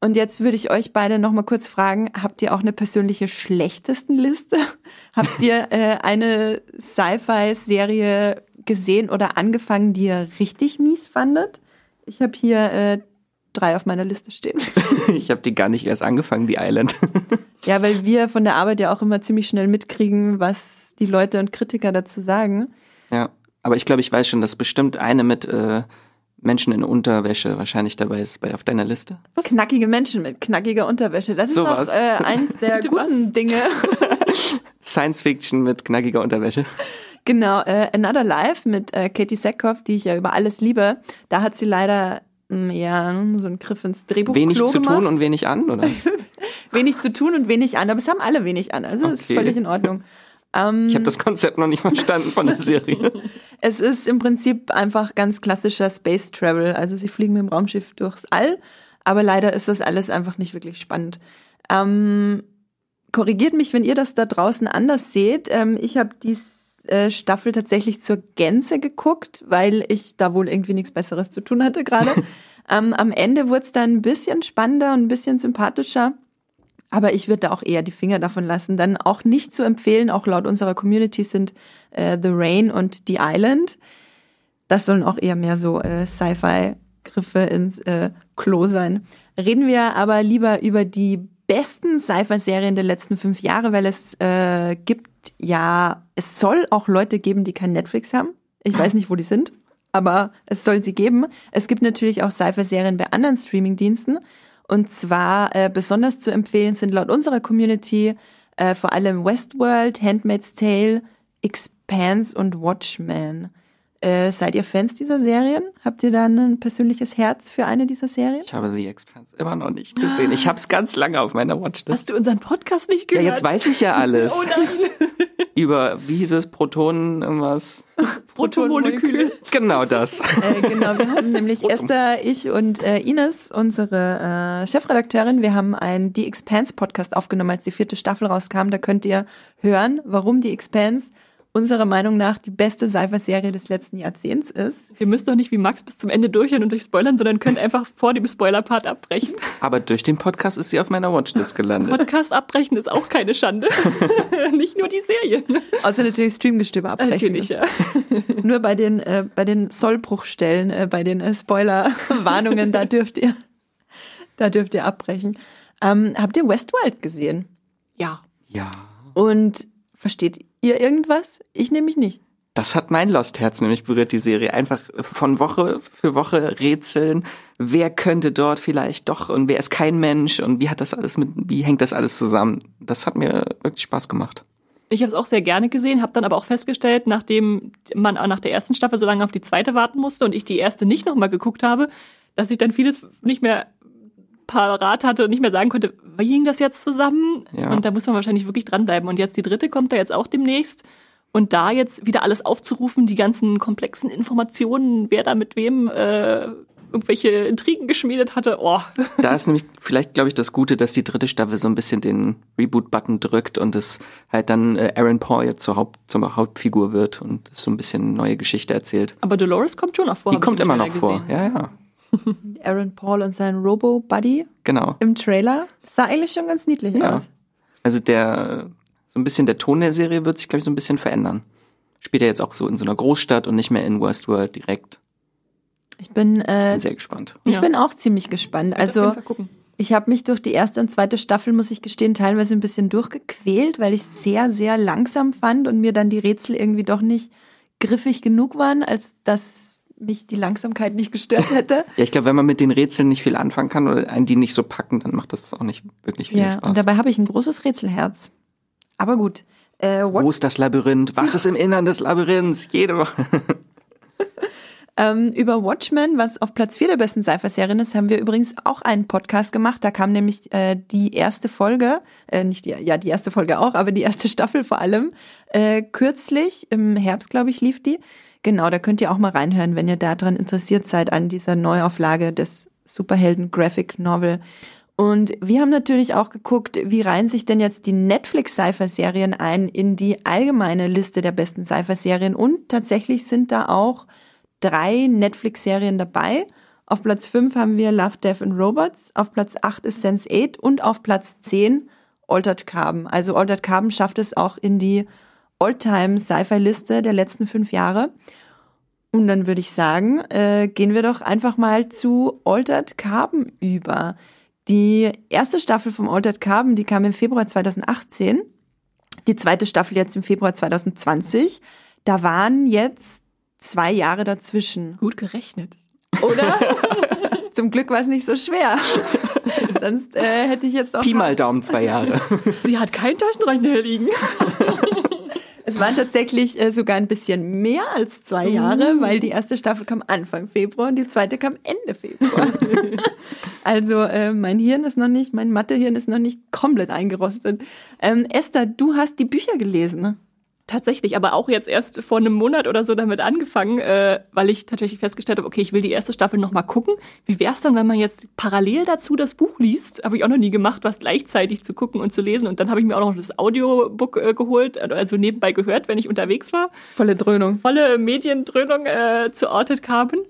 A: Und jetzt würde ich euch beide noch mal kurz fragen, habt ihr auch eine persönliche Schlechtestenliste? habt ihr äh, eine Sci-Fi-Serie gesehen oder angefangen, die ihr richtig mies fandet? Ich habe hier äh, drei auf meiner Liste stehen.
B: Ich habe die gar nicht erst angefangen, die Island.
A: Ja, weil wir von der Arbeit ja auch immer ziemlich schnell mitkriegen, was die Leute und Kritiker dazu sagen.
B: Ja, aber ich glaube, ich weiß schon, dass bestimmt eine mit äh, Menschen in Unterwäsche wahrscheinlich dabei ist bei auf deiner Liste.
A: Knackige Menschen mit knackiger Unterwäsche. Das ist
B: So
A: noch
B: was.
A: äh, eins der guten
C: was?
A: Dinge.
B: Science Fiction mit knackiger Unterwäsche.
A: Genau, äh, Another Life mit äh, Katie Sackhoff, die ich ja über alles liebe. Da hat sie leider ja so einen Griff ins Drehbuch
B: Wenig zu
A: gemacht.
B: tun und wenig an, oder?
A: wenig zu tun und wenig an. Aber es haben alle wenig an. Also ist
B: Okay.
A: völlig in Ordnung. Ähm,
B: Ich habe das Konzept noch nicht verstanden von der Serie.
A: Es ist im Prinzip einfach ganz klassischer Space Travel. Also sie fliegen mit dem Raumschiff durchs All, aber leider ist das alles einfach nicht wirklich spannend. Ähm, korrigiert mich, wenn ihr das da draußen anders seht. Ähm, ich habe die äh, Staffel tatsächlich zur Gänze geguckt, weil ich da wohl irgendwie nichts Besseres zu tun hatte gerade. ähm, am Ende wurde es dann ein bisschen spannender und ein bisschen sympathischer. Aber ich würde da auch eher die Finger davon lassen. Dann auch nicht zu empfehlen, auch laut unserer Community sind äh, The Rain und The Island. Das sollen auch eher mehr so äh, Sci-Fi-Griffe ins äh, Klo sein. Reden wir aber lieber über die besten Sci-Fi-Serien der letzten fünf Jahre, weil es äh, gibt ja, es soll auch Leute geben, die kein Netflix haben. Ich weiß nicht, wo die sind, aber es soll sie geben. Es gibt natürlich auch Sci-Fi-Serien bei anderen Streaming-Diensten. Und zwar äh, besonders zu empfehlen sind laut unserer Community äh, vor allem Westworld, Handmaid's Tale, Expanse und Watchmen. Äh, seid ihr Fans dieser Serien? Habt ihr da ein persönliches Herz für eine dieser Serien?
B: Ich habe The Expanse immer noch nicht gesehen. Ich habe es ganz lange auf meiner Watchlist.
C: Hast du unseren Podcast nicht gehört?
B: Ja, jetzt weiß ich ja alles.
C: Oh nein.
B: Über, wie hieß es, Protonen, irgendwas?
C: Protomoleküle.
B: Genau das.
A: Äh, genau, wir haben nämlich Esther, ich und äh, Ines, unsere äh, Chefredakteurin, wir haben einen The Expanse Podcast aufgenommen, als die vierte Staffel rauskam. Da könnt ihr hören, warum The Expanse unserer Meinung nach die beste Sci-Fi-Serie des letzten Jahrzehnts ist.
C: Ihr müsst doch nicht wie Max bis zum Ende durchhören und durchspoilern, sondern könnt einfach vor dem Spoiler-Part abbrechen.
B: Aber durch den Podcast ist sie auf meiner Watchlist gelandet.
C: Podcast abbrechen ist auch keine Schande. nicht nur die Serien.
A: Außer natürlich Streamgestöber abbrechen.
C: Natürlich, ja.
A: Nur bei den, äh, bei den Sollbruchstellen, äh, bei den äh, Spoiler-Warnungen, da dürft ihr, da dürft ihr abbrechen. Ähm, habt ihr Westworld gesehen?
C: Ja.
B: Ja.
A: Und versteht ihr irgendwas? Ich nämlich nicht.
B: Das hat mein Lost-Herz nämlich berührt, die Serie. Einfach von Woche für Woche rätseln. Wer könnte dort vielleicht doch und wer ist kein Mensch und wie hat das alles mit, wie hängt das alles zusammen? Das hat mir wirklich Spaß gemacht.
C: Ich habe es auch sehr gerne gesehen, habe dann aber auch festgestellt, nachdem man nach der ersten Staffel so lange auf die zweite warten musste und ich die erste nicht nochmal geguckt habe, dass ich dann vieles nicht mehr parat hatte und nicht mehr sagen konnte, wie hing das jetzt zusammen?
B: Ja.
C: Und da muss man wahrscheinlich wirklich dranbleiben. Und jetzt die dritte kommt da jetzt auch demnächst. Und da jetzt wieder alles aufzurufen, die ganzen komplexen Informationen, wer da mit wem äh, irgendwelche Intrigen geschmiedet hatte, oh.
B: Da ist nämlich vielleicht, glaube ich, das Gute, dass die dritte Staffel so ein bisschen den Reboot-Button drückt und es halt dann äh, Aaron Paul jetzt zur, Haupt, zur Hauptfigur wird und so ein bisschen neue Geschichte erzählt.
C: Aber Dolores kommt schon noch vor.
B: Die kommt
C: im
B: immer noch vor.
C: gesehen.
B: Ja, ja.
A: Aaron Paul und sein Robo-Buddy
B: Genau.
A: im Trailer. Sah eigentlich schon ganz niedlich
B: Ja.
A: aus.
B: Also der, so ein bisschen der Ton der Serie wird sich, glaube ich, so ein bisschen verändern. Spielt er jetzt auch so in so einer Großstadt und nicht mehr in Westworld direkt.
A: Ich bin, äh,
B: Bin sehr gespannt.
A: ich
C: Ja.
A: bin auch ziemlich gespannt. Also ich habe mich durch die erste und zweite Staffel, muss ich gestehen, teilweise ein bisschen durchgequält, weil ich sehr, sehr langsam fand und mir dann die Rätsel irgendwie doch nicht griffig genug waren, als dass mich die Langsamkeit nicht gestört hätte.
B: Ja, ich glaube, wenn man mit den Rätseln nicht viel anfangen kann oder einen die nicht so packen, dann macht das auch nicht wirklich viel
A: ja,
B: Spaß.
A: und dabei habe ich ein großes Rätselherz. Aber gut. Äh,
B: Wo ist das Labyrinth? Was ist im Innern des Labyrinths? Jede Woche.
A: Ähm, über Watchmen, was auf Platz 4 der besten Sci-Fi-Serien ist, haben wir übrigens auch einen Podcast gemacht. Da kam nämlich äh, die erste Folge, äh, nicht die, ja, die erste Folge auch, aber die erste Staffel vor allem, äh, kürzlich, im Herbst, glaube ich, lief die. Genau, da könnt ihr auch mal reinhören, wenn ihr daran interessiert seid, an dieser Neuauflage des Superhelden Graphic Novel. Und wir haben natürlich auch geguckt, wie reihen sich denn jetzt die Netflix Sci-Fi-Serien ein in die allgemeine Liste der besten Sci-Fi-Serien. Und tatsächlich sind da auch drei Netflix-Serien dabei. Auf Platz 5 haben wir Love, Death and Robots, auf Platz 8 ist Sense8 und auf Platz 10 Altered Carbon. Also Altered Carbon schafft es auch in die All-Time Sci-Fi-Liste der letzten fünf Jahre. Und dann würde ich sagen, äh, gehen wir doch einfach mal zu Altered Carbon über. Die erste Staffel vom Altered Carbon, die kam im Februar 2018. Die zweite Staffel jetzt im Februar 2020. Da waren jetzt zwei Jahre dazwischen.
C: Gut gerechnet.
A: Oder? Zum Glück war es nicht so schwer. Sonst äh, hätte ich jetzt auch.
B: Pi mal Daumen zwei Jahre.
C: Sie hat keinen Taschenrechner liegen.
A: Es waren tatsächlich äh, sogar ein bisschen mehr als zwei Jahre, weil die erste Staffel kam Anfang Februar und die zweite kam Ende Februar. also äh, mein Hirn ist noch nicht, mein Mathehirn ist noch nicht komplett eingerostet. Ähm, Esther, du hast die Bücher gelesen.
C: Tatsächlich, aber auch jetzt erst vor einem Monat oder so damit angefangen, äh, weil ich tatsächlich festgestellt habe, okay, ich will die erste Staffel noch mal gucken. Wie wäre es dann, wenn man jetzt parallel dazu das Buch liest? Habe ich auch noch nie gemacht, was gleichzeitig zu gucken und zu lesen. Und dann habe ich mir auch noch das Audiobook äh, geholt, also nebenbei gehört, wenn ich unterwegs war.
A: Volle Dröhnung.
C: Volle Mediendröhnung äh, zu Orted Carbon.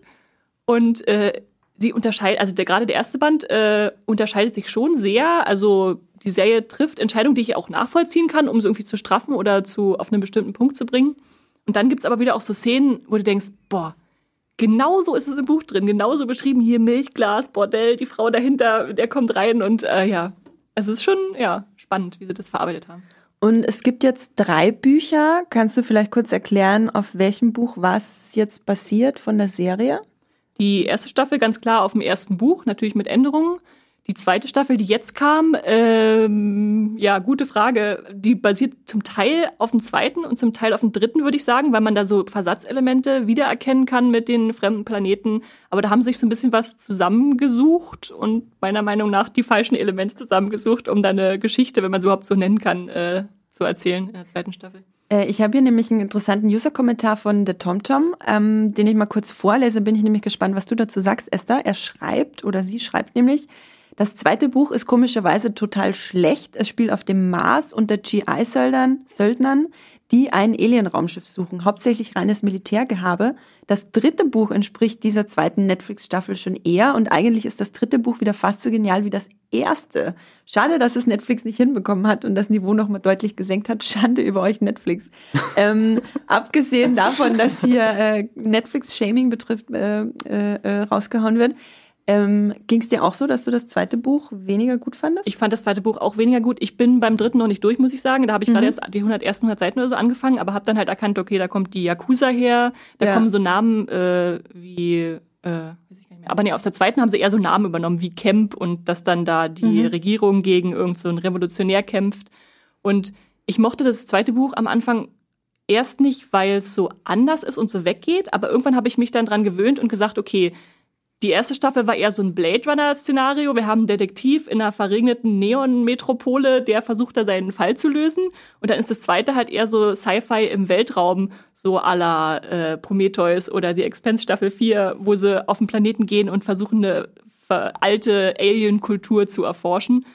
C: Und äh, sie unterscheidet, also der, gerade der erste Band äh, unterscheidet sich schon sehr. Also die Serie trifft Entscheidungen, die ich auch nachvollziehen kann, um sie irgendwie zu straffen oder zu auf einen bestimmten Punkt zu bringen. Und dann gibt's aber wieder auch so Szenen, wo du denkst, boah, genauso ist es im Buch drin, genauso beschrieben hier Milchglas, Bordell, die Frau dahinter, der kommt rein und äh, ja, es ist schon ja spannend, wie sie das verarbeitet haben.
A: Und es gibt jetzt drei Bücher. Kannst du vielleicht kurz erklären, auf welchem Buch was jetzt basiert von der Serie?
C: Die erste Staffel ganz klar auf dem ersten Buch, natürlich mit Änderungen. Die zweite Staffel, die jetzt kam, ähm, ja, gute Frage. Die basiert zum Teil auf dem zweiten und zum Teil auf dem dritten, würde ich sagen, weil man da so Versatzelemente wiedererkennen kann mit den fremden Planeten. Aber da haben sich so ein bisschen was zusammengesucht und meiner Meinung nach die falschen Elemente zusammengesucht, um da eine Geschichte, wenn man sie überhaupt so nennen kann, äh, zu erzählen in der zweiten Staffel.
A: Äh, ich habe hier nämlich einen interessanten User-Kommentar von The TomTom, ähm, den ich mal kurz vorlese. Bin ich nämlich gespannt, was du dazu sagst, Esther. Er schreibt oder sie schreibt nämlich, das zweite Buch ist komischerweise total schlecht. Es spielt auf dem Mars unter GI-Söldnern, Söldnern, die ein Alien-Raumschiff suchen, hauptsächlich reines Militärgehabe. Das dritte Buch entspricht dieser zweiten Netflix-Staffel schon eher und eigentlich ist das dritte Buch wieder fast so genial wie das erste. Schade, dass es Netflix nicht hinbekommen hat und das Niveau nochmal deutlich gesenkt hat. Schande über euch, Netflix. ähm, abgesehen davon, dass hier äh, Netflix-Shaming betrifft, äh, äh, äh rausgehauen wird, ähm, Ging es dir auch so, dass du das zweite Buch weniger gut fandest?
C: Ich fand das zweite Buch auch weniger gut. Ich bin beim dritten noch nicht durch, muss ich sagen. Da habe ich mhm. gerade erst die 100, ersten 100 Seiten oder so angefangen, aber habe dann halt erkannt, okay, da kommt die Yakuza her, da ja. kommen so Namen äh, wie, äh, weiß ich gar nicht mehr. aber nee, aus der zweiten haben sie eher so Namen übernommen wie Camp und dass dann da die mhm. Regierung gegen irgendeinen so Revolutionär kämpft. Und ich mochte das zweite Buch am Anfang erst nicht, weil es so anders ist und so weggeht, aber irgendwann habe ich mich dann dran gewöhnt und gesagt, okay, die erste Staffel war eher so ein Blade Runner-Szenario. Wir haben einen Detektiv in einer verregneten Neon-Metropole, der versucht da seinen Fall zu lösen. Und dann ist das zweite halt eher so Sci-Fi im Weltraum, so à la äh, Prometheus oder die Expense Staffel 4, wo sie auf den Planeten gehen und versuchen, eine alte Alien-Kultur zu erforschen.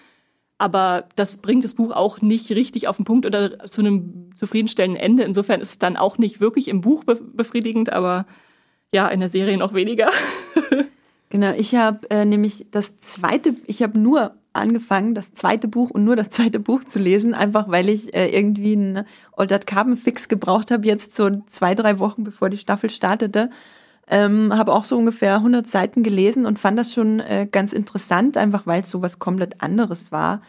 C: Aber das bringt das Buch auch nicht richtig auf den Punkt oder zu einem zufriedenstellenden Ende. Insofern ist es dann auch nicht wirklich im Buch befriedigend, aber ja, in der Serie noch weniger.
A: Genau, ich habe äh, nämlich das zweite, ich habe nur angefangen, das zweite Buch und nur das zweite Buch zu lesen, einfach weil ich äh, irgendwie einen Oldert Carbon Fix gebraucht habe, jetzt so zwei, drei Wochen bevor die Staffel startete. Ähm, habe auch so ungefähr 100 Seiten gelesen und fand das schon äh, ganz interessant, einfach weil es so was komplett anderes war.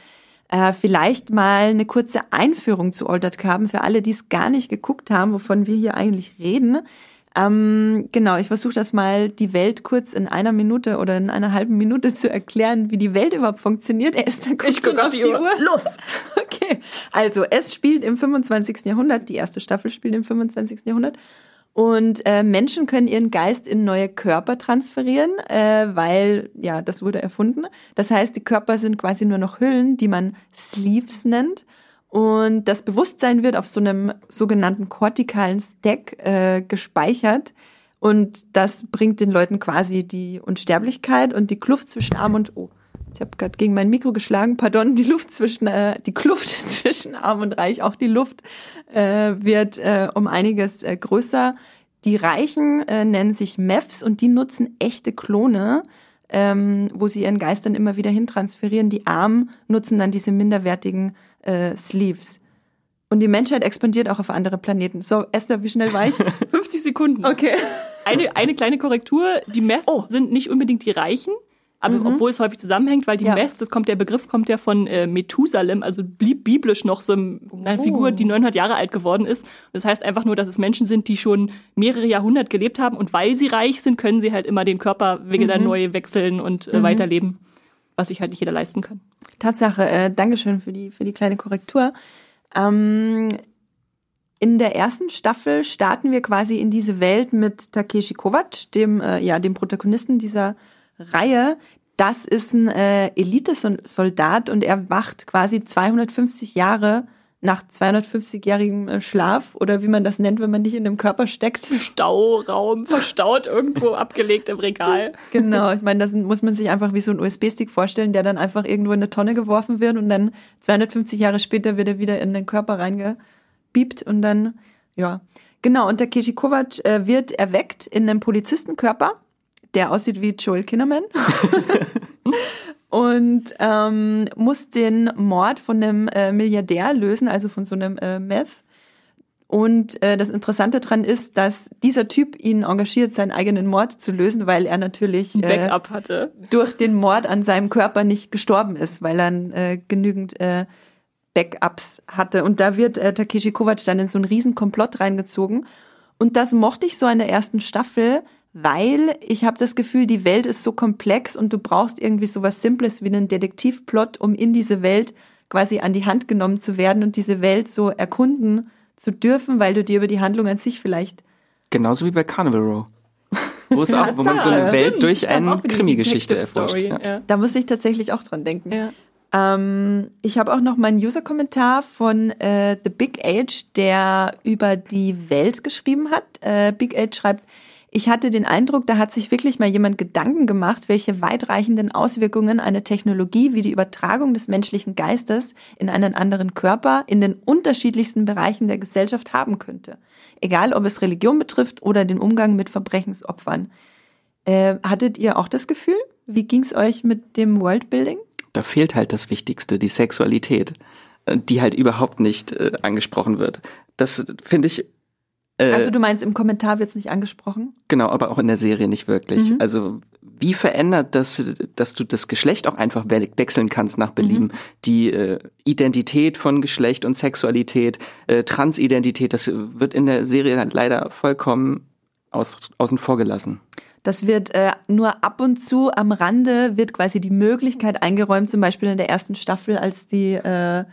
A: Äh, vielleicht mal eine kurze Einführung zu Oldert Carbon für alle, die es gar nicht geguckt haben, wovon wir hier eigentlich reden. Ähm, genau, ich versuche das mal die Welt kurz in einer Minute oder in einer halben Minute zu erklären, wie die Welt überhaupt funktioniert. Er ist da
C: ich gucke auf die Uhr. Uhr.
A: Los! Okay, also es spielt im 25. Jahrhundert, die erste Staffel spielt im 25. Jahrhundert. Und äh, Menschen können ihren Geist in neue Körper transferieren, äh, weil, ja, das wurde erfunden. Das heißt, die Körper sind quasi nur noch Hüllen, die man Sleeves nennt. Und das Bewusstsein wird auf so einem sogenannten kortikalen Stack äh, gespeichert. Und das bringt den Leuten quasi die Unsterblichkeit und die Kluft zwischen Arm und oh, ich habe gerade gegen mein Mikro geschlagen, pardon, die Luft zwischen äh, die Kluft zwischen Arm und Reich, auch die Luft äh, wird äh, um einiges äh, größer. Die Reichen äh, nennen sich Mevs und die nutzen echte Klone, ähm, wo sie ihren Geist dann immer wieder hintransferieren. Die Armen nutzen dann diese minderwertigen äh, Sleeves. Und die Menschheit expandiert auch auf andere Planeten. So, Esther, wie schnell war ich?
C: 50 Sekunden.
A: Okay.
C: Eine, eine kleine Korrektur. Die Meth oh. sind nicht unbedingt die Reichen, aber mhm. obwohl es häufig zusammenhängt, weil die ja. Meth, das kommt, der Begriff kommt ja von äh, Methusalem, also blieb biblisch noch so eine oh. Figur, die 900 Jahre alt geworden ist. Das heißt einfach nur, dass es Menschen sind, die schon mehrere Jahrhunderte gelebt haben und weil sie reich sind, können sie halt immer den Körper wieder mhm. neu wechseln und äh, mhm. weiterleben was sich halt nicht jeder leisten kann.
A: Tatsache, äh, Dankeschön für die, für die kleine Korrektur. Ähm, in der ersten Staffel starten wir quasi in diese Welt mit Takeshi Kovac, dem, äh, ja, dem Protagonisten dieser Reihe. Das ist ein äh, Elitesoldat und er wacht quasi 250 Jahre nach 250-jährigem äh, Schlaf oder wie man das nennt, wenn man nicht in dem Körper steckt.
C: Stauraum, verstaut irgendwo abgelegt im Regal.
A: Genau, ich meine, das muss man sich einfach wie so ein USB-Stick vorstellen, der dann einfach irgendwo in eine Tonne geworfen wird und dann 250 Jahre später wird er wieder in den Körper reingepiept und dann, ja. Genau, und der Kishi Kovac äh, wird erweckt in einem Polizistenkörper, der aussieht wie Joel Kinnerman. und ähm, muss den Mord von einem äh, Milliardär lösen, also von so einem äh, Meth. Und äh, das Interessante daran ist, dass dieser Typ ihn engagiert, seinen eigenen Mord zu lösen, weil er natürlich
C: äh, Backup hatte.
A: durch den Mord an seinem Körper nicht gestorben ist, weil er äh, genügend äh, Backups hatte. Und da wird äh, Takeshi Kovac dann in so einen riesen Komplott reingezogen. Und das mochte ich so in der ersten Staffel, weil ich habe das Gefühl, die Welt ist so komplex und du brauchst irgendwie so was Simples wie einen Detektivplot, um in diese Welt quasi an die Hand genommen zu werden und diese Welt so erkunden zu dürfen, weil du dir über die Handlung an sich vielleicht
B: Genauso wie bei Carnival Row. Wo es auch, wo man so eine Welt
C: Stimmt,
B: durch eine Krimi-Geschichte erforscht. Ja.
A: Da muss ich tatsächlich auch dran denken.
C: Ja.
A: Ähm, ich habe auch noch meinen User-Kommentar von äh, The Big Age, der über die Welt geschrieben hat. Äh, Big Age schreibt, ich hatte den Eindruck, da hat sich wirklich mal jemand Gedanken gemacht, welche weitreichenden Auswirkungen eine Technologie wie die Übertragung des menschlichen Geistes in einen anderen Körper in den unterschiedlichsten Bereichen der Gesellschaft haben könnte. Egal, ob es Religion betrifft oder den Umgang mit Verbrechensopfern. Äh, hattet ihr auch das Gefühl? Wie ging's euch mit dem Worldbuilding?
B: Da fehlt halt das Wichtigste, die Sexualität, äh, die halt überhaupt nicht äh, angesprochen wird. Das finde ich äh,
A: Also du meinst, im Kommentar wird's nicht angesprochen?
B: Genau, aber auch in der Serie nicht wirklich.
A: Mhm.
B: Also wie verändert das, dass du das Geschlecht auch einfach we wechseln kannst nach Belieben?
A: Mhm.
B: Die äh, Identität von Geschlecht und Sexualität, äh, Transidentität, das wird in der Serie leider vollkommen aus, außen vor gelassen.
A: Das wird äh, nur ab und zu am Rande wird quasi die Möglichkeit eingeräumt, zum Beispiel in der ersten Staffel, als die äh,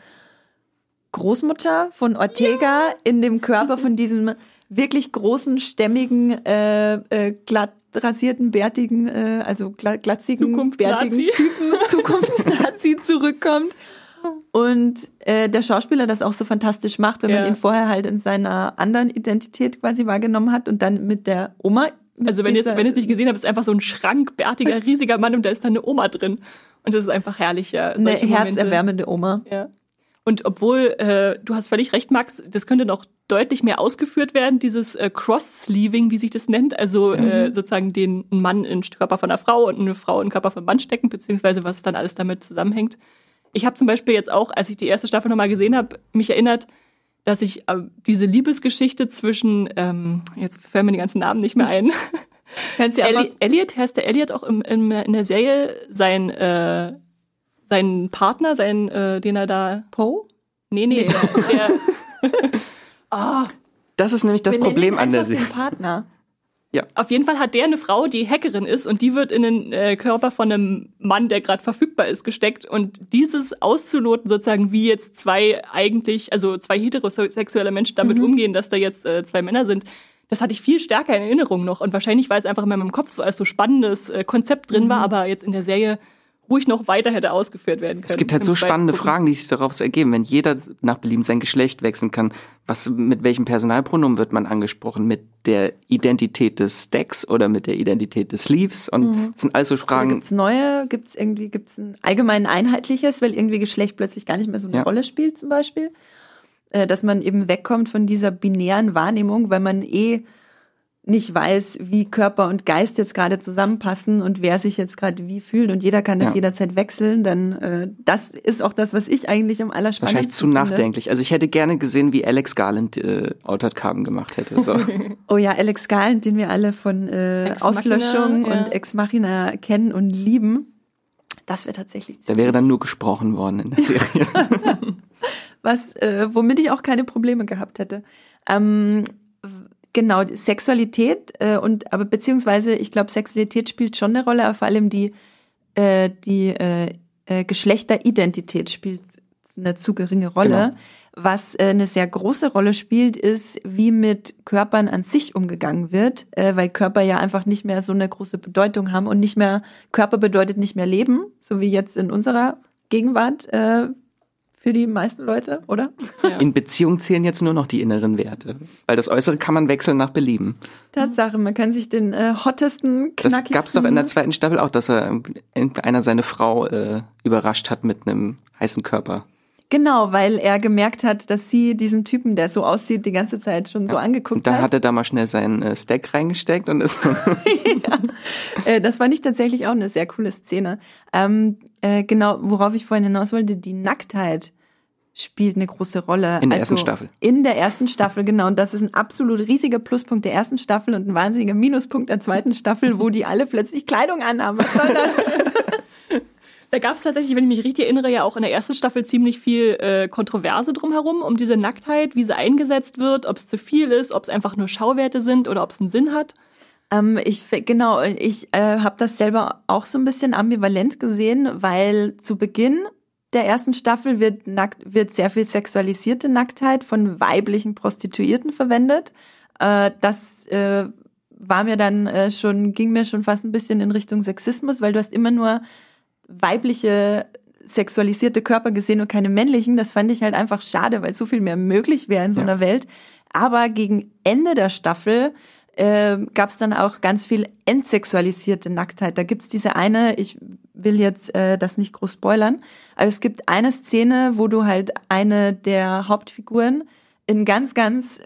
A: Großmutter von Ortega in dem Körper von diesem wirklich großen, stämmigen, äh, äh, glatt rasierten, bärtigen, äh, also gla glatzigen, bärtigen Typen, Zukunftsnazi zurückkommt. Und äh, der Schauspieler das auch so fantastisch macht, wenn man
C: Ja.
A: ihn vorher halt in seiner anderen Identität quasi wahrgenommen hat und dann mit der Oma. Mit
C: Also wenn ihr es wenn nicht gesehen habt, ist einfach so ein schrankbärtiger, riesiger Mann und da ist dann eine Oma drin. Und das ist einfach herrlich, ja.
A: eine
C: Momente.
A: herzerwärmende Oma.
C: Ja. Und obwohl, äh, du hast völlig recht, Max, das könnte noch deutlich mehr ausgeführt werden, dieses äh, Cross-Sleeving, wie sich das nennt, also äh, sozusagen den Mann in den Körper von einer Frau und eine Frau in den Körper von einem Mann stecken, beziehungsweise was dann alles damit zusammenhängt. Ich habe zum Beispiel jetzt auch, als ich die erste Staffel nochmal gesehen habe, mich erinnert, dass ich äh, diese Liebesgeschichte zwischen, ähm, jetzt fallen mir die ganzen Namen nicht mehr ein,
A: Kannst du
C: Elliot, heißt der Elliot auch im, im, in der Serie sein, äh, sein Partner, sein, äh, den er da
A: Poe?
C: Nee, nee, der. Ah,
B: Das ist nämlich das
A: Wir
B: Problem an der Serie.
A: den Partner.
C: auf jeden Fall hat der eine Frau, die Hackerin ist und die wird in den äh, Körper von einem Mann, der gerade verfügbar ist, gesteckt. Und dieses auszuloten, sozusagen, wie jetzt zwei eigentlich, also zwei heterosexuelle Menschen damit umgehen, dass da jetzt äh, zwei Männer sind, das hatte ich viel stärker in Erinnerung noch. Und wahrscheinlich, weil es einfach in meinem Kopf so als so spannendes äh, Konzept drin war, aber jetzt in der Serie ruhig noch weiter hätte ausgeführt werden können.
B: Es gibt halt so spannende
C: Gucken.
B: Fragen, die sich daraus ergeben. Wenn jeder nach Belieben sein Geschlecht wechseln kann, was, mit welchem Personalpronomen wird man angesprochen? Mit der Identität des Stacks oder mit der Identität des Sleeves? Und das sind also Fragen,
A: Gibt es neue? Gibt es irgendwie, gibt es ein allgemein einheitliches, weil irgendwie Geschlecht plötzlich gar nicht mehr so eine
B: Ja.
A: Rolle spielt zum Beispiel? Äh, dass man eben wegkommt von dieser binären Wahrnehmung, weil man eh nicht weiß, wie Körper und Geist jetzt gerade zusammenpassen und wer sich jetzt gerade wie fühlt und jeder kann das
B: Ja.
A: jederzeit wechseln, dann äh, das ist auch das, was ich eigentlich am allerspannendsten
B: wahrscheinlich zu
A: finde.
B: nachdenklich. Also ich hätte gerne gesehen, wie Alex Garland äh, Altered Carbon gemacht hätte. So.
A: Oh ja, Alex Galen, den wir alle von äh, Auslöschung
C: ja.
A: und Ex Machina kennen und lieben. Das wäre tatsächlich
B: Da wäre dann nur gesprochen worden in der Serie.
A: was, äh, womit ich auch keine Probleme gehabt hätte. Ähm, genau, Sexualität äh, und aber beziehungsweise ich glaube, Sexualität spielt schon eine Rolle, aber vor allem die äh, die äh, äh, Geschlechteridentität spielt eine zu geringe Rolle.
B: Genau.
A: Was äh, eine sehr große Rolle spielt, ist, wie mit Körpern an sich umgegangen wird, äh, weil Körper ja einfach nicht mehr so eine große Bedeutung haben und nicht mehr, Körper bedeutet nicht mehr Leben, so wie jetzt in unserer Gegenwart, äh, für die meisten Leute, oder?
C: Ja.
B: In Beziehung zählen jetzt nur noch die inneren Werte. Weil das Äußere kann man wechseln nach Belieben.
A: Tatsache, man kann sich den äh, hottesten,
B: Das
A: knackigsten...
B: gab's doch in der zweiten Staffel auch, dass er einer seine Frau äh, überrascht hat mit einem heißen Körper.
A: Genau, weil er gemerkt hat, dass sie diesen Typen, der so aussieht, die ganze Zeit schon so angeguckt
B: Und da
A: hat.
B: hat er da mal schnell seinen äh, Stack reingesteckt und ist
A: Äh, das fand ich tatsächlich auch eine sehr coole Szene. Ähm, äh, genau, worauf ich vorhin hinaus wollte, die Nacktheit spielt eine große Rolle. Also
B: In der ersten Staffel.
A: In der ersten Staffel, genau. Und das ist ein absolut riesiger Pluspunkt der ersten Staffel und ein wahnsinniger Minuspunkt der zweiten Staffel, wo die alle plötzlich Kleidung anhaben. Was soll das?
C: Da gab es tatsächlich, wenn ich mich richtig erinnere, ja auch in der ersten Staffel ziemlich viel äh, Kontroverse drumherum, um diese Nacktheit, wie sie eingesetzt wird, ob es zu viel ist, ob es einfach nur Schauwerte sind oder ob es einen Sinn hat.
A: Ähm, ich genau, ich äh, habe das selber auch so ein bisschen ambivalent gesehen, weil zu Beginn der ersten Staffel wird nackt wird sehr viel sexualisierte Nacktheit von weiblichen Prostituierten verwendet. Äh, das äh, war mir dann äh, schon ging mir schon fast ein bisschen in Richtung Sexismus, weil du hast immer nur weibliche sexualisierte Körper gesehen und keine männlichen. Das fand ich halt einfach schade, weil so viel mehr möglich wäre in so
B: Ja.
A: einer Welt. Aber gegen Ende der Staffel äh, gab es dann auch ganz viel entsexualisierte Nacktheit. Da gibt's diese eine, ich will jetzt äh, das nicht groß spoilern, aber es gibt eine Szene, wo du halt eine der Hauptfiguren in ganz, ganz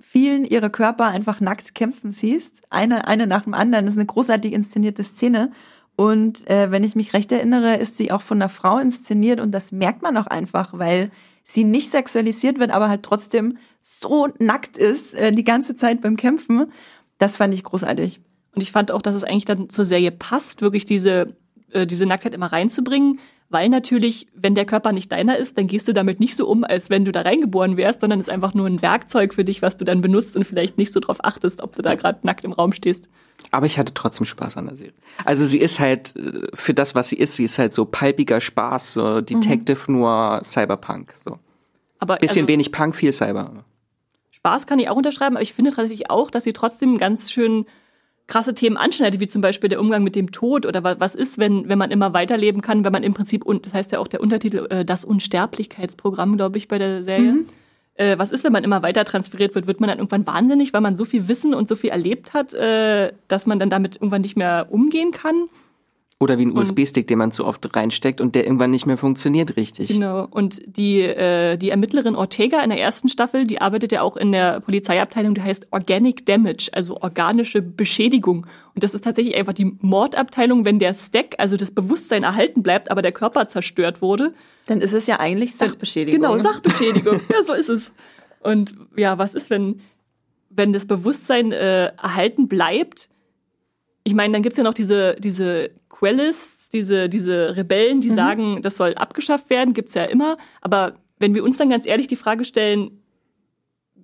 A: vielen ihrer Körper einfach nackt kämpfen siehst. Eine, eine nach dem anderen. Das ist eine großartig inszenierte Szene. Und äh, wenn ich mich recht erinnere, ist sie auch von einer Frau inszeniert und das merkt man auch einfach, weil sie nicht sexualisiert wird, aber halt trotzdem so nackt ist äh, die ganze Zeit beim Kämpfen. Das fand ich großartig.
C: Und ich fand auch, dass es eigentlich dann zur Serie passt, wirklich diese, äh, diese Nacktheit immer reinzubringen, weil natürlich, wenn der Körper nicht deiner ist, dann gehst du damit nicht so um, als wenn du da reingeboren wärst, sondern ist einfach nur ein Werkzeug für dich, was du dann benutzt und vielleicht nicht so drauf achtest, ob du da gerade nackt im Raum stehst.
B: Aber ich hatte trotzdem Spaß an der Serie. Also sie ist halt äh, für das, was sie ist, sie ist halt so palpiger Spaß, so Detective Noir, Cyberpunk. So.
C: Aber
B: Bisschen
C: also,
B: wenig Punk, viel Cyber.
C: Spaß kann ich auch unterschreiben, aber ich finde tatsächlich auch, dass sie trotzdem ganz schön krasse Themen anschneidet, wie zum Beispiel der Umgang mit dem Tod oder wa- was ist, wenn, wenn man immer weiterleben kann, wenn man im Prinzip, und das heißt ja auch der Untertitel, äh, das Unsterblichkeitsprogramm, glaube ich, bei der Serie. Äh, was ist, wenn man immer weiter transferiert wird? Wird man dann irgendwann wahnsinnig, weil man so viel Wissen und so viel erlebt hat, äh, dass man dann damit irgendwann nicht mehr umgehen kann?
B: Oder wie ein USB-Stick, den man zu oft reinsteckt und der irgendwann nicht mehr funktioniert richtig.
C: Genau. Und die, äh, die Ermittlerin Ortega in der ersten Staffel, die arbeitet ja auch in der Polizeiabteilung, die heißt Organic Damage, also organische Beschädigung. Und das ist tatsächlich einfach die Mordabteilung, wenn der Stack, also das Bewusstsein erhalten bleibt, aber der Körper zerstört wurde.
A: Dann ist es ja eigentlich Sachbeschädigung.
C: Genau, Sachbeschädigung. ja, so ist es. Und ja, was ist, wenn, wenn das Bewusstsein äh, erhalten bleibt? Ich meine, dann gibt's ja noch diese, diese Quellists, diese, diese Rebellen, die sagen, das soll abgeschafft werden, gibt's ja immer. Aber wenn wir uns dann ganz ehrlich die Frage stellen,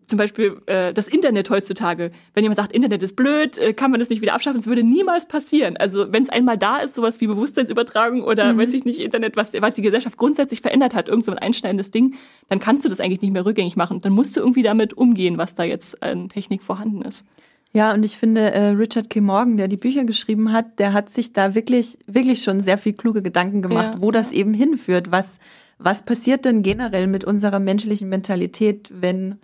C: zum Beispiel äh, das Internet heutzutage, wenn jemand sagt, Internet ist blöd, äh, kann man das nicht wieder abschaffen, das würde niemals passieren. Also wenn es einmal da ist, sowas wie Bewusstseinsübertragung oder weiß ich nicht, Internet, was, was die Gesellschaft grundsätzlich verändert hat, irgend so ein einschneidendes Ding, dann kannst du das eigentlich nicht mehr rückgängig machen. Dann musst du irgendwie damit umgehen, was da jetzt an Technik vorhanden ist.
A: Ja, und ich finde, äh, Richard K. Morgan, der die Bücher geschrieben hat, der hat sich da wirklich, wirklich schon sehr viel kluge Gedanken gemacht,
C: Ja.
A: wo das eben hinführt. Was, was passiert denn generell mit unserer menschlichen Mentalität, wenn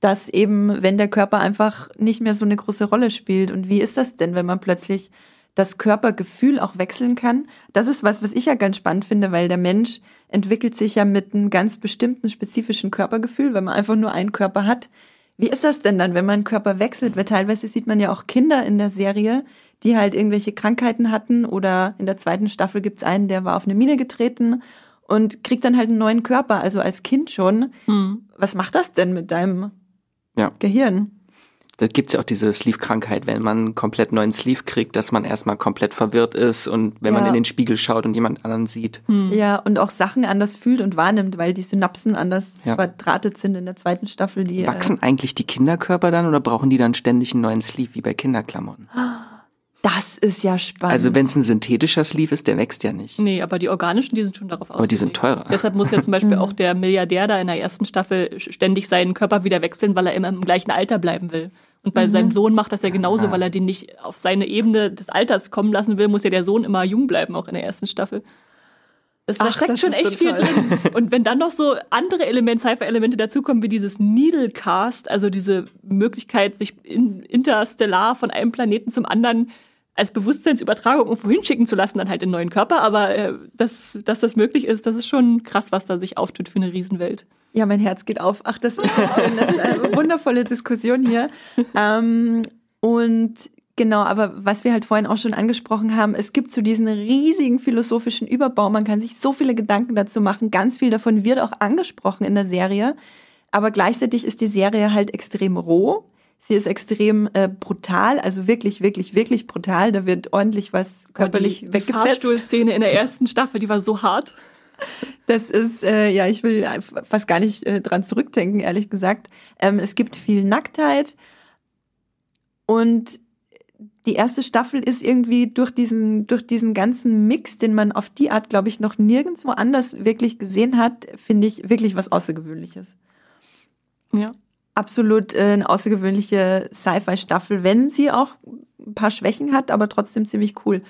A: das eben, wenn der Körper einfach nicht mehr so eine große Rolle spielt? Und wie ist das denn, wenn man plötzlich das Körpergefühl auch wechseln kann? Das ist was, was ich ja ganz spannend finde, weil der Mensch entwickelt sich ja mit einem ganz bestimmten spezifischen Körpergefühl, wenn man einfach nur einen Körper hat. Wie ist das denn dann, wenn man Körper wechselt? Weil teilweise sieht man ja auch Kinder in der Serie, die halt irgendwelche Krankheiten hatten oder in der zweiten Staffel gibt's einen, der war auf eine Mine getreten und kriegt dann halt einen neuen Körper, also als Kind schon. Was macht das denn mit deinem
B: Ja.
A: Gehirn?
B: Da gibt's ja auch diese Sleeve-Krankheit, wenn man einen komplett neuen Sleeve kriegt, dass man erstmal komplett verwirrt ist und wenn man
A: Ja.
B: in den Spiegel schaut und jemand anderen sieht.
A: Ja, und auch Sachen anders fühlt und wahrnimmt, weil die Synapsen anders
B: Ja.
A: verdrahtet sind in der zweiten Staffel. Die, äh,
B: Wachsen eigentlich die Kinderkörper dann oder brauchen die dann ständig einen neuen Sleeve wie bei Kinderklamotten?
A: das ist ja spannend.
B: Also wenn es ein synthetischer Sleeve ist, der wächst ja nicht.
C: Nee, aber die organischen, die sind schon darauf
B: Aber die sind teurer.
C: Deshalb muss ja zum Beispiel auch der Milliardär da in der ersten Staffel ständig seinen Körper wieder wechseln, weil er immer im gleichen Alter bleiben will. Und bei seinem Sohn macht das ja genauso, weil er den nicht auf seine Ebene des Alters kommen lassen will, muss ja der Sohn immer jung bleiben, auch in der ersten Staffel. Das, da
A: Ach,
C: steckt
A: das
C: schon echt
A: so
C: viel
A: toll.
C: drin. Und wenn dann noch so andere Elemente, Cypher-Elemente dazukommen, wie dieses Needlecast, also diese Möglichkeit, sich in, interstellar von einem Planeten zum anderen als Bewusstseinsübertragung irgendwo hinschicken zu lassen, dann halt in neuen Körper, aber äh, dass, dass das möglich ist, das ist schon krass, was da sich auftut für eine Riesenwelt.
A: Ja, mein Herz geht auf. Ach, das ist so schön. Das ist eine wundervolle Diskussion hier. Ähm, und genau, aber was wir halt vorhin auch schon angesprochen haben, es gibt so diesen riesigen philosophischen Überbau. Man kann sich so viele Gedanken dazu machen. Ganz viel davon wird auch angesprochen in der Serie. Aber gleichzeitig ist die Serie halt extrem roh. Sie ist extrem äh, brutal, also wirklich, wirklich, wirklich brutal. Da wird ordentlich was körperlich
C: die, die. Fahrstuhlszene in der ersten Staffel, die war so hart.
A: Das ist, äh, ja, ich will fast gar nicht äh, dran zurückdenken, ehrlich gesagt. Ähm, es gibt viel Nacktheit und die erste Staffel ist irgendwie durch diesen, durch diesen ganzen Mix, den man auf die Art, glaube ich, noch nirgendwo anders wirklich gesehen hat, finde ich wirklich was Außergewöhnliches.
C: Ja.
A: Absolut äh, eine außergewöhnliche Sci-Fi-Staffel, wenn sie auch ein paar Schwächen hat, aber trotzdem ziemlich cool.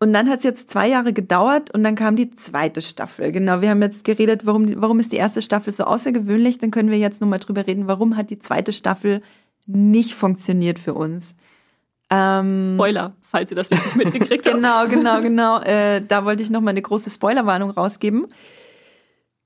A: Und dann hat es jetzt zwei Jahre gedauert und dann kam die zweite Staffel. Genau, wir haben jetzt geredet, warum, warum ist die erste Staffel so außergewöhnlich. Dann können wir jetzt nochmal drüber reden, warum hat die zweite Staffel nicht funktioniert für uns. Ähm,
C: Spoiler, falls ihr das nicht mitgekriegt habt.
A: Genau, genau, genau. Äh, da wollte ich nochmal eine große Spoilerwarnung rausgeben.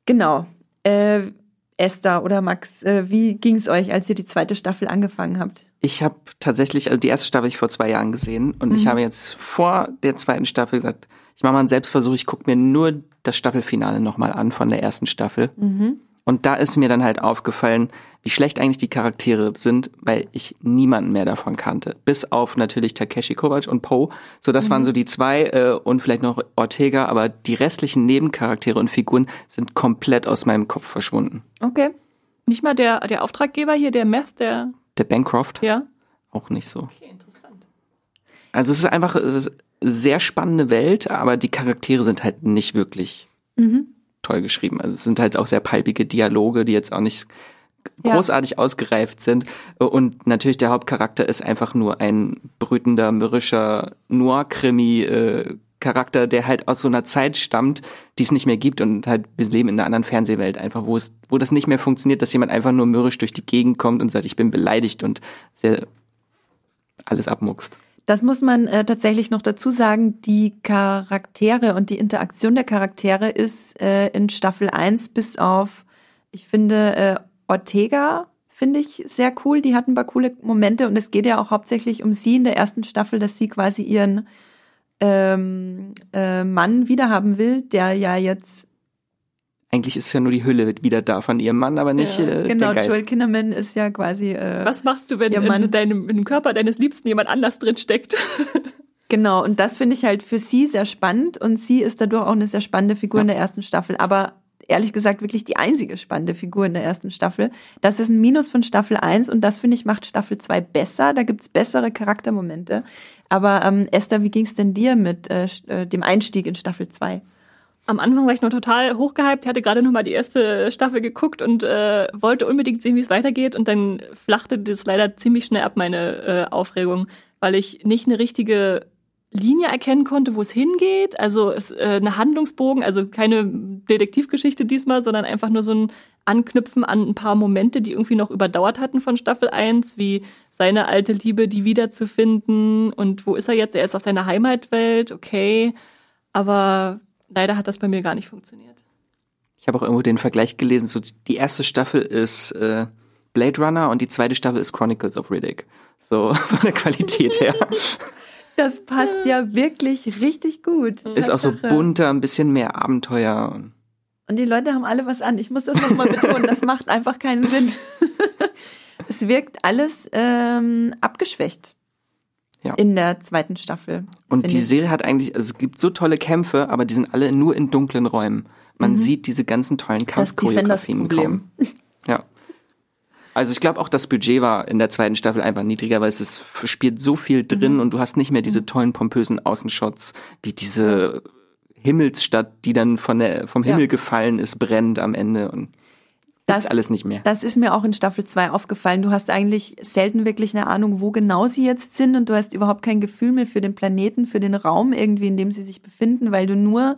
A: Genau. Äh, Esther oder Max, äh, wie ging es euch, als ihr die zweite Staffel angefangen habt?
B: Ich habe tatsächlich, also die erste Staffel ich vor zwei Jahren gesehen und
A: Mhm.
B: ich habe jetzt vor der zweiten Staffel gesagt, ich mache mal einen Selbstversuch, ich gucke mir nur das Staffelfinale nochmal an von der ersten Staffel.
A: Mhm.
B: Und da ist mir dann halt aufgefallen, wie schlecht eigentlich die Charaktere sind, weil ich niemanden mehr davon kannte. Bis auf natürlich Takeshi Kovacs und Poe. So, das waren so die zwei äh, und vielleicht noch Ortega, aber die restlichen Nebencharaktere und Figuren sind komplett aus meinem Kopf verschwunden.
A: Okay.
C: Nicht mal der, der Auftraggeber hier, der Meth, der,
B: Der Bancroft
C: ja.
B: auch nicht so.
C: Okay, interessant.
B: Also es ist einfach es ist eine sehr spannende Welt, aber die Charaktere sind halt nicht wirklich toll geschrieben. Also es sind halt auch sehr palpige Dialoge, die jetzt auch nicht
A: Ja.
B: großartig ausgereift sind. Und natürlich der Hauptcharakter ist einfach nur ein brütender, mürrischer Noir-Krimi-Charakter, der halt aus so einer Zeit stammt, die es nicht mehr gibt und halt wir leben in einer anderen Fernsehwelt einfach, wo es, wo das nicht mehr funktioniert, dass jemand einfach nur mürrisch durch die Gegend kommt und sagt, ich bin beleidigt und sehr alles abmuckst.
A: Das muss man äh, tatsächlich noch dazu sagen. Die Charaktere und die Interaktion der Charaktere ist äh, in Staffel 1 bis auf, ich finde, äh, Ortega finde ich sehr cool. Die hatten ein paar coole Momente und es geht ja auch hauptsächlich um sie in der ersten Staffel, dass sie quasi ihren ähm, äh, Mann wiederhaben will, der ja jetzt,
B: Eigentlich ist ja nur die Hülle wieder da von ihrem Mann, aber nicht
C: Ja,
B: äh,
A: genau,
B: der Geist.
A: Joel Kinnaman ist ja quasi äh,
C: Was machst du, wenn
A: Ihr Mann-
C: in, deinem, in dem Körper deines Liebsten jemand anders drin steckt?
A: Genau, und das finde ich halt für sie sehr spannend und sie ist dadurch auch eine sehr spannende Figur in der ersten Staffel, aber ehrlich gesagt wirklich die einzige spannende Figur in der ersten Staffel. Das ist ein Minus von Staffel 1 und das finde ich macht Staffel 2 besser, da gibt's bessere Charaktermomente. Aber ähm, Esther, wie ging's denn dir mit äh, äh, dem Einstieg in Staffel 2?
C: Am Anfang war ich noch total hochgehypt, hatte gerade noch mal die erste Staffel geguckt und äh, wollte unbedingt sehen, wie es weitergeht. Und dann flachte das leider ziemlich schnell ab, meine äh, Aufregung, weil ich nicht eine richtige Linie erkennen konnte, wo es hingeht. Also es, äh, eine Handlungsbogen, also keine Detektivgeschichte diesmal, sondern einfach nur so ein Anknüpfen an ein paar Momente, die irgendwie noch überdauert hatten von Staffel 1, wie seine alte Liebe, die wiederzufinden und wo ist er jetzt? Er ist auf seiner Heimatwelt, okay. Aber leider hat das bei mir gar nicht funktioniert.
B: Ich habe auch irgendwo den Vergleich gelesen, so die erste Staffel ist äh, Blade Runner und die zweite Staffel ist Chronicles of Riddick. So von der Qualität her.
A: Das passt ja wirklich richtig gut.
B: Ist auch so bunter, ein bisschen mehr Abenteuer.
A: Und die Leute haben alle was an. Ich muss das nochmal betonen. Das macht einfach keinen Sinn. es wirkt alles ähm, abgeschwächt
B: Ja.
A: in der zweiten Staffel.
B: Und die
A: ich.
B: Serie hat eigentlich, also es gibt so tolle Kämpfe, aber die sind alle nur in dunklen Räumen. Man sieht diese ganzen tollen
A: Mhm.
B: Kampfchoreografien kaum. Ja. Also ich glaube auch das Budget war in der zweiten Staffel einfach niedriger, weil es ist, spielt so viel
A: Mhm.
B: drin und du hast nicht mehr diese tollen pompösen Außenshots, wie diese Himmelsstadt, die dann von der, vom Himmel
A: Ja.
B: gefallen ist, brennt am Ende und das
A: Das-
B: alles nicht mehr.
A: Das ist mir auch in Staffel 2 aufgefallen. Du hast eigentlich selten wirklich eine Ahnung, wo genau sie jetzt sind und du hast überhaupt kein Gefühl mehr für den Planeten, für den Raum irgendwie, in dem sie sich befinden, weil du nur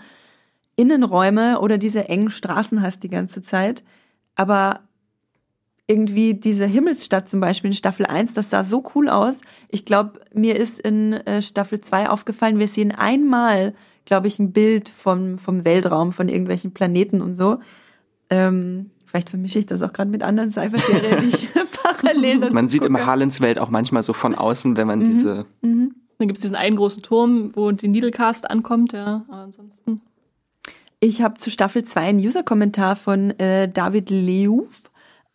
A: Innenräume oder diese engen Straßen hast die ganze Zeit. Aber irgendwie diese Himmelsstadt zum Beispiel in Staffel 1, das sah so cool aus. Ich glaube, mir ist in äh, Staffel 2 aufgefallen, wir sehen einmal, glaube ich, ein Bild vom, vom Weltraum, von irgendwelchen Planeten und so. Ähm, vielleicht vermische ich das auch gerade mit anderen Cypher-Serien, die ich parallel dazu
B: Man sieht
A: gucke.
B: im Harlens Welt auch manchmal so von außen, wenn man diese.
C: Dann gibt's diesen einen großen Turm, wo die Needlecast ankommt, ja. Aber ansonsten.
A: Ich habe zu Staffel 2 einen User-Kommentar von äh, David Leuf.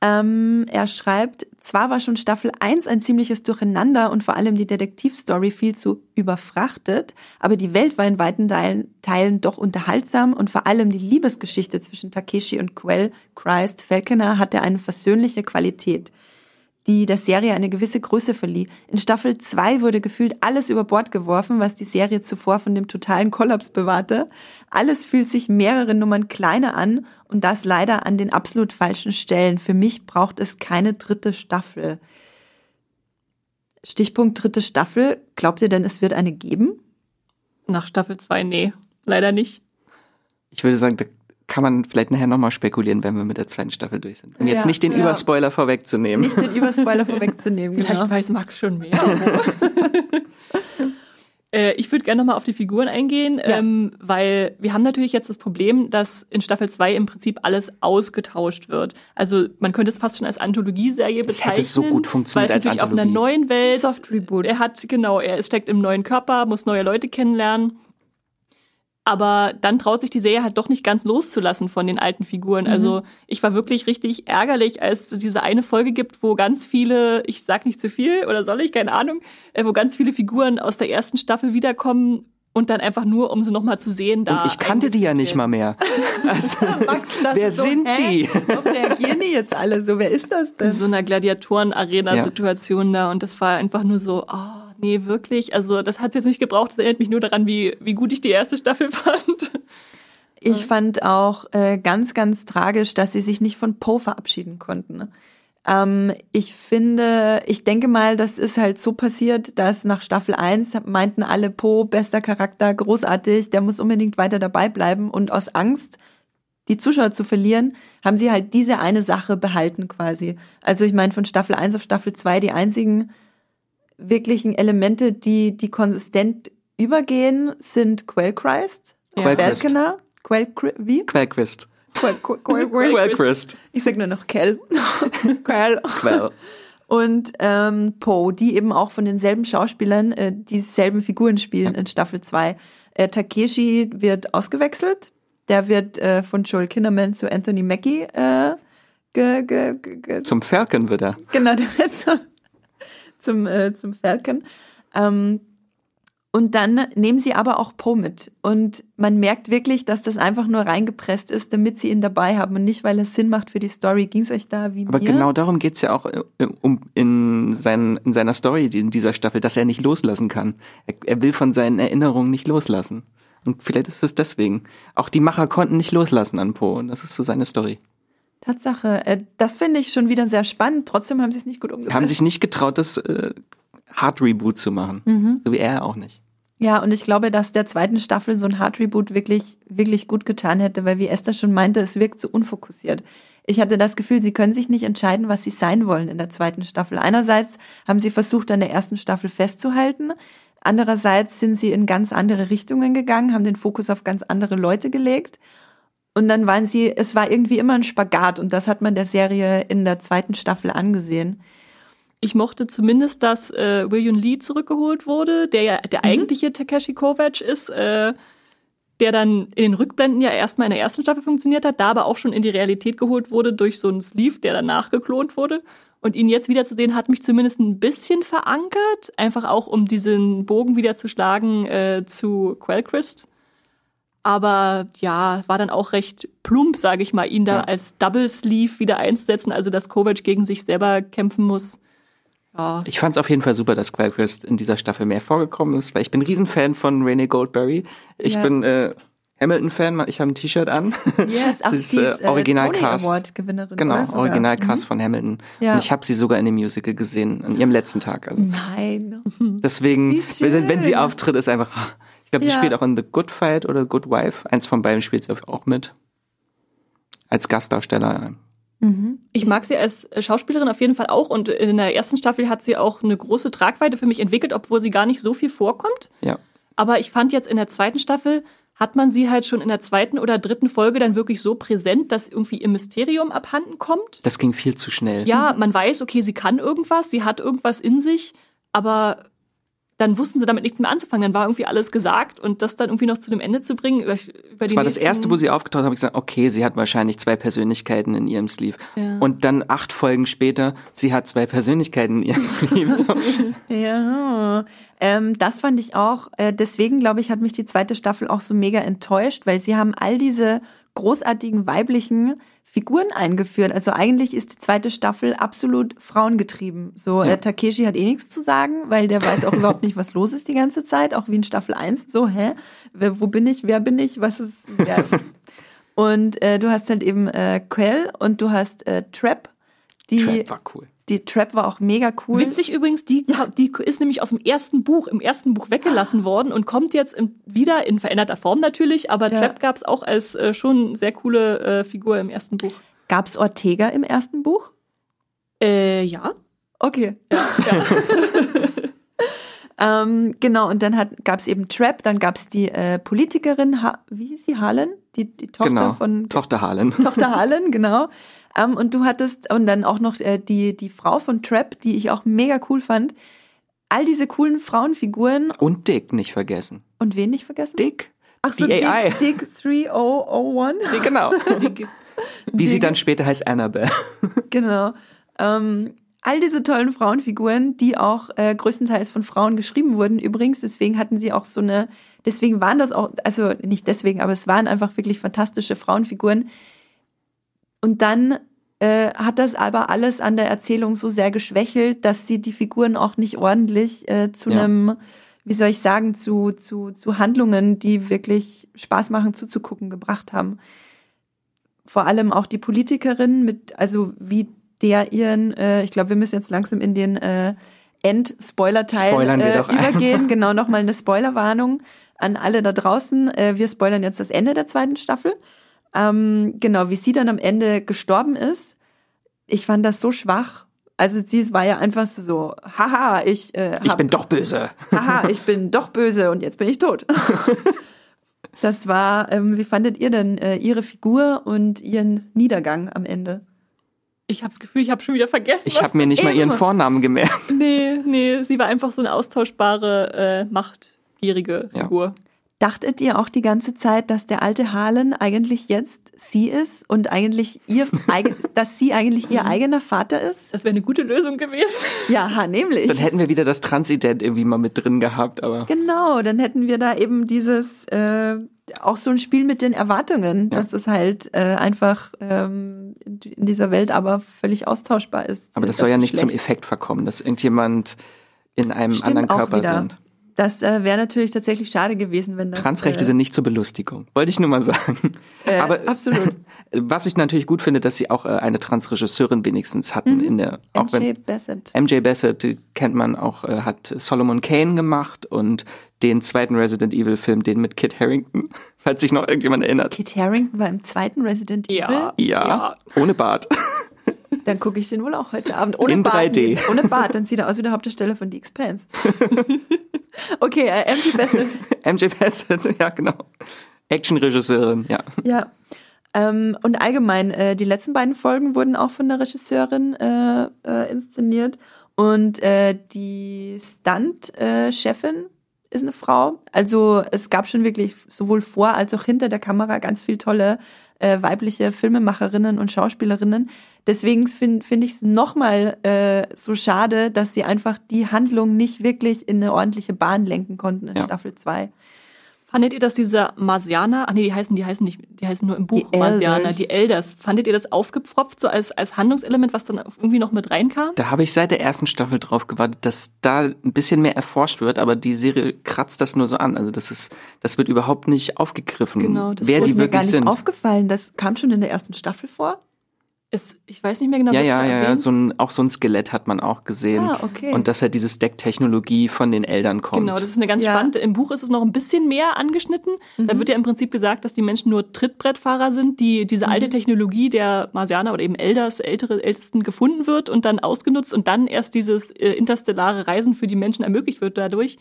A: Ähm, er schreibt, zwar war schon Staffel 1 ein ziemliches Durcheinander und vor allem die Detektivstory viel zu überfrachtet, aber die Welt war in weiten Teilen, Teilen doch unterhaltsam und vor allem die Liebesgeschichte zwischen Takeshi und Quell, Christ, Falconer hatte eine versöhnliche Qualität die der Serie eine gewisse Größe verlieh. In Staffel 2 wurde gefühlt alles über Bord geworfen, was die Serie zuvor von dem totalen Kollaps bewahrte. Alles fühlt sich mehrere Nummern kleiner an und das leider an den absolut falschen Stellen. Für mich braucht es keine dritte Staffel. Stichpunkt dritte Staffel. Glaubt ihr denn, es wird eine geben?
C: Nach Staffel 2, nee, leider nicht.
B: Ich würde sagen, da kann man vielleicht nachher nochmal spekulieren, wenn wir mit der zweiten Staffel durch sind. Um jetzt
A: Ja,
B: nicht den
A: ja.
B: Überspoiler vorwegzunehmen.
A: Nicht den Überspoiler vorwegzunehmen.
C: Vielleicht
A: Genau.
C: weiß Max schon mehr. Äh, Ich würde gerne nochmal auf die Figuren eingehen,
A: Ja.
C: ähm, weil wir haben natürlich jetzt das Problem, dass in Staffel 2 im Prinzip alles ausgetauscht wird. Also man könnte es fast schon als Anthologieserie
B: Es
C: bezeichnen.
B: hätte so gut funktioniert
C: weil es
B: als
C: natürlich auf einer neuen Welt.
A: Soft Reboot.
C: Er hat, genau, er steckt im neuen Körper, muss neue Leute kennenlernen. Aber dann traut sich die Serie halt doch nicht ganz loszulassen von den alten Figuren. Also ich war wirklich richtig ärgerlich, als es diese eine Folge gibt, wo ganz viele, ich sag nicht zu viel oder soll ich, keine Ahnung, äh, wo ganz viele Figuren aus der ersten Staffel wiederkommen und dann einfach nur, um sie nochmal zu sehen, da.
B: Und ich kannte die ja nicht mal mehr. Also,
A: Max
B: wer
A: so,
B: sind
A: hä?
B: die?
A: Warum reagieren die jetzt alle so? Wer ist das
C: in
A: denn?
C: so einer Gladiatoren-Arena-Situation da und das war einfach nur so, oh, nee, wirklich. Also das hat es jetzt nicht gebraucht. Das erinnert mich nur daran, wie, wie gut ich die erste Staffel fand.
A: Ich fand auch äh, ganz, ganz tragisch, dass sie sich nicht von Poe verabschieden konnten. Ähm, ich finde, ich denke mal, das ist halt so passiert, dass nach Staffel 1 meinten alle Poe, bester Charakter, großartig, der muss unbedingt weiter dabei bleiben und aus Angst, die Zuschauer zu verlieren, haben sie halt diese eine Sache behalten quasi. Also ich meine, von Staffel 1 auf Staffel 2 die einzigen wirklichen Elemente, die, die konsistent übergehen, sind Quellchrist,
C: Ja.
B: Quellchrist.
A: Quell, wie?
B: Quellquist.
A: Quell. Ich sag nur noch Kell. Quell.
B: Quell.
A: Und ähm, Poe, die eben auch von denselben Schauspielern äh, dieselben Figuren spielen in Staffel 2. Äh, Takeshi wird ausgewechselt. Der wird äh, von Joel Kinnaman zu Anthony Mackie äh, ge, ge, ge,
B: Zum Falcon wird er.
A: Genau, der wird zum, zum, äh, zum Falcon. Ähm, und dann nehmen sie aber auch Poe mit. Und man merkt wirklich, dass das einfach nur reingepresst ist, damit sie ihn dabei haben und nicht, weil es Sinn macht für die Story. Ging es euch da wie
B: Aber
A: mir?
B: genau darum geht's ja auch äh, um, in, seinen, in seiner Story in dieser Staffel, dass er nicht loslassen kann. Er, er will von seinen Erinnerungen nicht loslassen. Und vielleicht ist es deswegen. Auch die Macher konnten nicht loslassen an Poe. Und das ist so seine Story.
A: Tatsache. Äh, das finde ich schon wieder sehr spannend. Trotzdem haben sie es nicht gut umgesetzt.
B: Haben sich nicht getraut, das äh, Hard Reboot zu machen. So wie er auch nicht.
A: Ja, und ich glaube, dass der zweiten Staffel so ein Hard Reboot wirklich, wirklich gut getan hätte, weil wie Esther schon meinte, es wirkt so unfokussiert. Ich hatte das Gefühl, sie können sich nicht entscheiden, was sie sein wollen in der zweiten Staffel. Einerseits haben sie versucht, an der ersten Staffel festzuhalten. Andererseits sind sie in ganz andere Richtungen gegangen, haben den Fokus auf ganz andere Leute gelegt. Und dann waren sie, es war irgendwie immer ein Spagat und das hat man der Serie in der zweiten Staffel angesehen.
C: Ich mochte zumindest, dass äh, William Lee zurückgeholt wurde, der ja der eigentliche Takeshi Kovacs ist, äh, der dann in den Rückblenden ja erstmal in der ersten Staffel funktioniert hat, da aber auch schon in die Realität geholt wurde durch so einen Sleeve, der danach geklont wurde. Und ihn jetzt wiederzusehen, hat mich zumindest ein bisschen verankert, einfach auch um diesen Bogen wieder zu schlagen äh, zu Quellchrist. Aber ja, war dann auch recht plump, sage ich mal, ihn da
B: Ja.
C: als Double Sleeve wieder einzusetzen, also dass Kovac gegen sich selber kämpfen muss. Ja.
B: Ich fand es auf jeden Fall super, dass Quellquist in dieser Staffel mehr vorgekommen ist, weil ich bin Riesenfan von Renee Goldberry. Ich
A: Ja.
B: bin äh, Hamilton-Fan, ich habe ein T-Shirt an.
A: Yes, ach,
B: Das ist,
A: sie
B: äh,
A: ist äh,
B: Originalcast.
A: Tony Award Gewinnerin.
B: Genau? Originalcast von Hamilton.
A: Ja.
B: Und ich habe sie sogar in dem Musical gesehen, an ihrem letzten Tag. Also
A: Nein.
B: deswegen,
A: Wie
B: wenn, wenn sie auftritt, ist einfach, Ich glaube, sie
A: Ja.
B: spielt auch in The Good Fight oder Good Wife. Eins von beiden spielt sie auch mit. Als Gastdarsteller.
C: Ich mag sie als Schauspielerin auf jeden Fall auch und in der ersten Staffel hat sie auch eine große Tragweite für mich entwickelt, obwohl sie gar nicht so viel vorkommt.
B: Ja.
C: Aber ich fand jetzt in der zweiten Staffel hat man sie halt schon in der zweiten oder dritten Folge dann wirklich so präsent, dass irgendwie ihr Mysterium abhanden kommt.
B: Das ging viel zu schnell.
C: Ja, man weiß, okay, sie kann irgendwas, sie hat irgendwas in sich, aber dann wussten sie damit nichts mehr anzufangen. Dann war irgendwie alles gesagt und das dann irgendwie noch zu dem Ende zu bringen. Über, über
B: Das war das erste, wo sie aufgetaucht hat, habe ich gesagt, okay, sie hat wahrscheinlich zwei Persönlichkeiten in ihrem Sleeve.
C: Ja.
B: Und dann acht Folgen später, sie hat zwei Persönlichkeiten in ihrem Sleeve. So.
A: Ja, ähm, das fand ich auch. Äh, deswegen, glaube ich, hat mich die zweite Staffel auch so mega enttäuscht, weil sie haben all diese großartigen weiblichen Figuren eingeführt. Also eigentlich ist die zweite Staffel absolut frauengetrieben. So,
B: Ja.
A: äh, Takeshi hat eh nichts zu sagen, weil der weiß auch überhaupt nicht, was los ist die ganze Zeit, auch wie in Staffel 1. So, hä? Wer, wo bin ich? Wer bin ich? Was ist. Wer? und äh, du hast halt eben äh, Quell und du hast äh, Trap. Die,
B: Trap war cool.
A: Die Trap war auch mega cool.
C: Witzig übrigens, die, die ist nämlich aus dem ersten Buch, im ersten Buch weggelassen worden und kommt jetzt im, wieder in veränderter Form natürlich, aber
A: Ja.
C: Trap gab es auch als äh, schon sehr coole äh, Figur im ersten Buch.
A: Gab's Ortega im ersten Buch?
C: Äh, ja.
A: Okay. ähm, genau, und dann hat, gab's eben Trap, dann gab's die äh, Politikerin, ha wie hieß sie, Harlan? Die, die Tochter
B: genau.
A: von
B: Tochter Harlan.
A: Tochter Harlan, genau. Ähm, und du hattest, und dann auch noch äh, die, die Frau von Trap, die ich auch mega cool fand. All diese coolen Frauenfiguren
B: Und Dick nicht vergessen.
A: und wen nicht vergessen?
B: Dick.
A: Ach so,
B: die AI.
A: Dick, Dick 3001.
B: Dick, genau.
C: Die,
B: Wie sie
A: Dick.
B: dann später heißt Annabelle.
A: Genau. Ähm, all diese tollen Frauenfiguren, die auch äh, größtenteils von Frauen geschrieben wurden. Übrigens, deswegen hatten sie auch so eine, deswegen waren das auch, also nicht deswegen, aber es waren einfach wirklich fantastische Frauenfiguren. Und dann äh, hat das aber alles an der Erzählung so sehr geschwächelt, dass sie die Figuren auch nicht ordentlich äh, zu
B: Ja.
A: einem, wie soll ich sagen, zu, zu, zu Handlungen, die wirklich Spaß machen zuzugucken, gebracht haben. Vor allem auch die Politikerin mit, also wie der ihren, äh, ich glaube, wir müssen jetzt langsam in den äh, End-Spoiler-Teil äh, übergehen. Genau, nochmal eine Spoilerwarnung an alle da draußen. Äh, wir spoilern jetzt das Ende der zweiten Staffel. Ähm, genau, wie sie dann am Ende gestorben ist. Ich fand das so schwach. Also sie war ja einfach so, haha, ich, äh,
B: Ich
A: hab-
B: bin doch böse.
A: haha, ich bin doch böse und jetzt bin ich tot. Das war, ähm, wie fandet ihr denn äh, ihre Figur und ihren Niedergang am Ende?
C: ich habe das Gefühl, ich habe schon wieder vergessen.
B: Ich habe mir nicht mal ihren Vornamen gemerkt.
C: Nee, nee, sie war einfach so eine austauschbare, äh, machtgierige
B: Ja.
A: Dachtet ihr auch die ganze Zeit, dass der alte Harlan eigentlich jetzt sie ist und eigentlich ihr, eigen, dass sie eigentlich ihr eigener Vater ist?
C: Das wäre eine gute Lösung gewesen.
A: Ja, ha, nämlich.
B: Dann hätten wir wieder das Transident irgendwie mal mit drin gehabt, aber
A: Genau, dann hätten wir da eben dieses, äh, auch so ein Spiel mit den Erwartungen,
B: Ja.
A: dass es halt äh, einfach ähm, in dieser Welt aber völlig austauschbar ist.
B: aber das soll ja nicht zum
A: Geschlecht.
B: Effekt verkommen, dass irgendjemand in einem
A: Stimmt
B: anderen Körper sind.
A: Das äh, wäre natürlich tatsächlich schade gewesen, wenn das.
B: Transrechte
A: äh,
B: sind nicht zur Belustigung. Wollte ich nur mal sagen.
A: Äh,
B: Aber
A: absolut.
B: was ich natürlich gut finde, dass sie auch äh, eine Transregisseurin wenigstens hatten
A: Mhm.
B: in der auch
A: MJ
B: wenn
A: Bassett.
B: MJ Bassett die kennt man auch äh, hat Solomon Kane gemacht und den zweiten Resident Evil Film, den mit Kit Harington, falls sich noch irgendjemand erinnert.
A: Kit Harington war im zweiten Resident Evil.
C: Ja.
B: Ja,
C: Ja.
B: ohne Bart.
A: Dann gucke ich den wohl auch heute Abend. Ohne
B: In
A: Bart.
B: 3D.
A: nee, Ohne Bart. Dann sieht er aus wie der Hauptdarsteller von The Expanse. okay, äh, MJ Bassett.
B: MJ Bassett, ja genau. Actionregisseurin, ja.
A: Ja. Ähm, und allgemein, äh, die letzten beiden Folgen wurden auch von der Regisseurin äh, äh, inszeniert. Und äh, die Stunt-Chefin ist eine Frau. Also es gab schon wirklich sowohl vor als auch hinter der Kamera ganz viel tolle äh, weibliche Filmemacherinnen und Schauspielerinnen. Deswegen finde find ich es nochmal äh, so schade, dass sie einfach die Handlung nicht wirklich in eine ordentliche Bahn lenken konnten in
B: Ja.
A: Staffel 2.
C: Fandet ihr, dass dieser Marsianer, ach nee, die heißen, die heißen nicht, die heißen nur im Buch
A: Die
C: Marsianer,
A: Elders.
C: die Elders. Fandet ihr das aufgepfropft, so als, als Handlungselement, was dann irgendwie noch mit reinkam?
B: Da habe ich seit der ersten Staffel drauf gewartet, dass da ein bisschen mehr erforscht wird, aber die Serie kratzt das nur so an. Also das ist, das wird überhaupt nicht aufgegriffen,
C: Genau, das
B: wer
A: Das
B: die
A: ist mir gar
B: wirklich
A: nicht
B: sind.
A: aufgefallen. Das kam schon in der ersten Staffel vor.
C: Es, ich weiß nicht mehr genau,
B: Ja,
C: wird's
B: ja,
C: da
B: ja, ja. So ein, auch so ein Skelett hat man auch gesehen.
A: Ah, okay.
B: Und dass halt diese Stack-Technologie von den Eltern kommt.
C: Genau, das ist eine ganz
A: Ja.
C: spannende. Im Buch ist es noch ein bisschen mehr angeschnitten. Da wird ja im Prinzip gesagt, dass die Menschen nur Trittbrettfahrer sind, die diese alte Technologie der Marsianer oder eben Elders, ältere, ältesten gefunden wird und dann ausgenutzt und dann erst dieses äh, interstellare Reisen für die Menschen ermöglicht wird dadurch.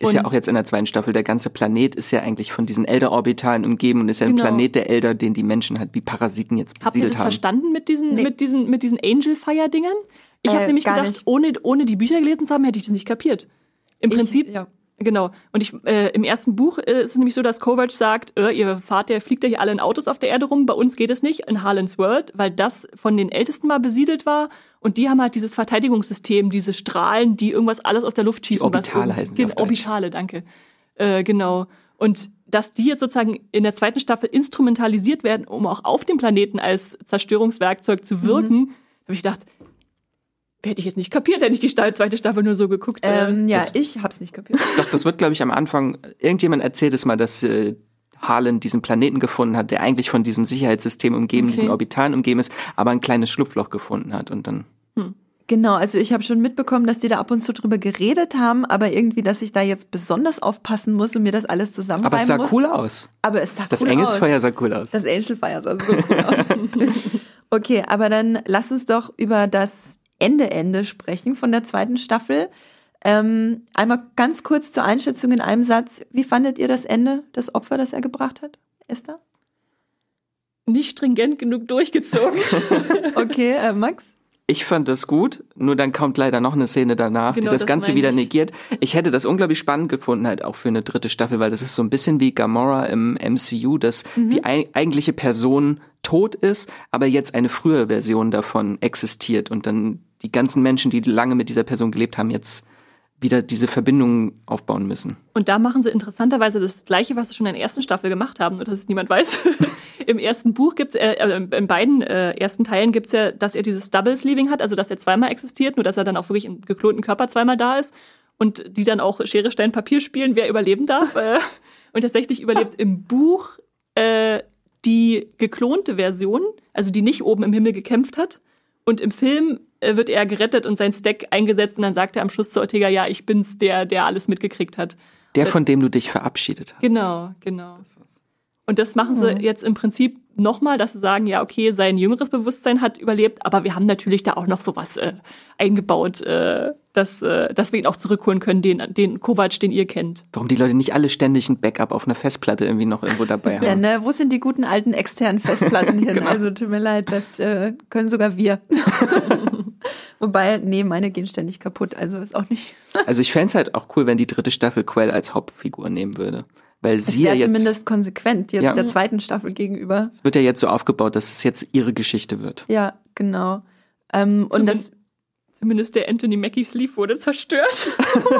B: Ist ja auch jetzt in der zweiten Staffel, der ganze Planet ist ja eigentlich von diesen Elder-Orbitalen umgeben und ist ja ein
C: Genau.
B: Planet der Elder, den die Menschen halt wie Parasiten jetzt
C: Habt ihr
B: besiedelt
C: das
B: haben.
C: verstanden mit diesen,
A: Nee.
C: mit diesen, mit diesen Angel-Fire-Dingern? Ich habe
A: Äh,
C: nämlich
A: gar
C: gedacht,
A: nicht.
C: ohne, ohne die Bücher gelesen zu haben, hätte ich das nicht kapiert. Im
A: Ich-
C: Prinzip,
A: ja.
C: Genau. Und ich, äh, im ersten Buch äh, ist es nämlich so, dass Kovac sagt, äh, ihr Vater der fliegt ja hier alle in Autos auf der Erde rum, bei uns geht es nicht, in Harlan's World, weil das von den Ältesten mal besiedelt war. Und die haben halt dieses Verteidigungssystem, diese Strahlen, die irgendwas alles aus der Luft schießen.
B: Orbitale
C: was
B: heißen die
C: Genau. Orbitale, danke. Äh, genau. Und dass die jetzt sozusagen in der zweiten Staffel instrumentalisiert werden, um auch auf dem Planeten als Zerstörungswerkzeug zu wirken,
A: Mhm.
C: habe ich gedacht, hätte ich jetzt nicht kapiert, hätte ich die zweite Staffel nur so geguckt. äh.
A: Ähm, ja,
B: das-
A: ich hab's nicht kapiert.
B: Doch, das wird, glaube ich, am Anfang, irgendjemand erzählt es mal, dass äh, Harlan diesen Planeten gefunden hat, der eigentlich von diesem Sicherheitssystem umgeben,
C: Okay.
B: diesen Orbitalen umgeben ist, aber ein kleines Schlupfloch gefunden hat und dann.
A: Genau, also ich habe schon mitbekommen, dass die da ab und zu drüber geredet haben, aber irgendwie, dass ich da jetzt besonders aufpassen muss und mir das alles zusammenreimen
B: Aber es sah
A: muss.
B: cool aus.
A: Aber es sah
B: Das
A: cool aus.
B: Engelsfeuer sah cool aus.
A: Das Angelfire sah so cool aus. okay, aber dann lass uns doch über das Ende-Ende sprechen von der zweiten Staffel. Ähm, einmal ganz kurz zur Einschätzung in einem Satz. Wie fandet ihr das Ende, das Opfer, das er gebracht hat, Esther?
C: nicht stringent genug durchgezogen.
A: Okay, äh, Max?
B: Ich fand das gut, nur dann kommt leider noch eine Szene danach,
C: Genau,
B: die das,
C: das
B: Ganze wieder
C: ich.
B: negiert. Ich hätte das unglaublich spannend gefunden, halt auch für eine dritte Staffel, weil das ist so ein bisschen wie Gamora im MCU, dass
C: Mhm.
B: die ei eigentliche Person tot ist, aber jetzt eine frühere Version davon existiert und dann die ganzen Menschen, die lange mit dieser Person gelebt haben, jetzt wieder diese Verbindungen aufbauen müssen.
C: Und da machen sie interessanterweise das Gleiche, was sie schon in der ersten Staffel gemacht haben, nur dass es niemand weiß. Im ersten Buch gibt's, äh, äh, in beiden äh, ersten Teilen gibt's ja, dass er dieses Double Sleeving hat, also dass er zweimal existiert, nur dass er dann auch wirklich im geklonten Körper zweimal da ist und die dann auch Schere, Stein, Papier spielen, wer überleben darf. äh, und tatsächlich überlebt im Buch äh, die geklonte Version, also die nicht oben im Himmel gekämpft hat. Und im Film äh, wird er gerettet und sein Stack eingesetzt und dann sagt er am Schluss zu Ortega, ja, ich bin's, der, der alles mitgekriegt hat.
B: Der, von dem du dich verabschiedet hast.
C: Genau, genau. Und das machen sie jetzt im Prinzip nochmal, dass sie sagen, ja, okay, sein jüngeres Bewusstsein hat überlebt, aber wir haben natürlich da auch noch sowas äh, eingebaut, äh, dass, äh, dass wir ihn auch zurückholen können, den, den Kovac, den ihr kennt.
B: Warum die Leute nicht alle ständig ein Backup auf einer Festplatte irgendwie noch irgendwo dabei
A: Ja,
B: haben.
A: ne? Wo sind die guten alten externen Festplatten hin?
B: Genau.
A: Also tut mir leid, das äh, können sogar wir. Wobei, nee, meine gehen ständig kaputt, also ist auch nicht.
B: Also ich fänd's halt auch cool, wenn die dritte Staffel Quell als Hauptfigur nehmen würde. Weil
A: Es
B: sie ja
A: wäre
B: jetzt,
A: zumindest konsequent jetzt
B: Ja.
A: der zweiten Staffel gegenüber.
B: es wird ja jetzt so aufgebaut, dass es jetzt ihre Geschichte wird.
A: Ja, genau. Ähm, und das,
C: Zumindest- der Anthony Mackie Sleeve wurde zerstört.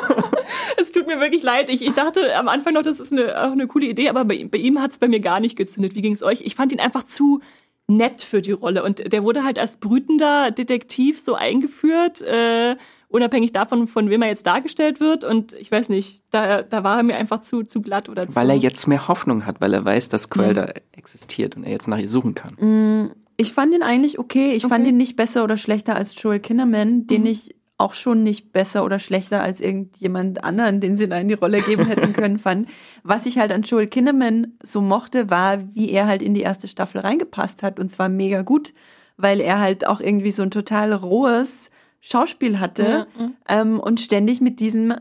C: es tut mir wirklich leid. Ich, ich dachte am Anfang noch, das ist eine, auch eine coole Idee, aber bei, ihm- bei ihm hat es bei mir gar nicht gezündet. Wie ging es euch? Ich fand ihn einfach zu nett für die Rolle. Und der wurde halt als brütender Detektiv so eingeführt, äh, unabhängig davon, von wem er jetzt dargestellt wird. Und ich weiß nicht, da, da war er mir einfach zu, zu glatt oder zu.
B: Weil er jetzt mehr Hoffnung hat, weil er weiß, dass
A: Mhm.
B: Quell da existiert und er jetzt nach ihr suchen kann.
A: Ich fand ihn eigentlich okay. Ich fand
C: Okay.
A: ihn nicht besser oder schlechter als Joel Kinnaman, den ich auch schon nicht besser oder schlechter als irgendjemand anderen, den sie da in die Rolle geben hätten können, fand. Was ich halt an Joel Kinnaman so mochte, war, wie er halt in die erste Staffel reingepasst hat und zwar mega gut, weil er halt auch irgendwie so ein total rohes Schauspiel hatte
C: Ja,
A: ähm, und ständig mit diesem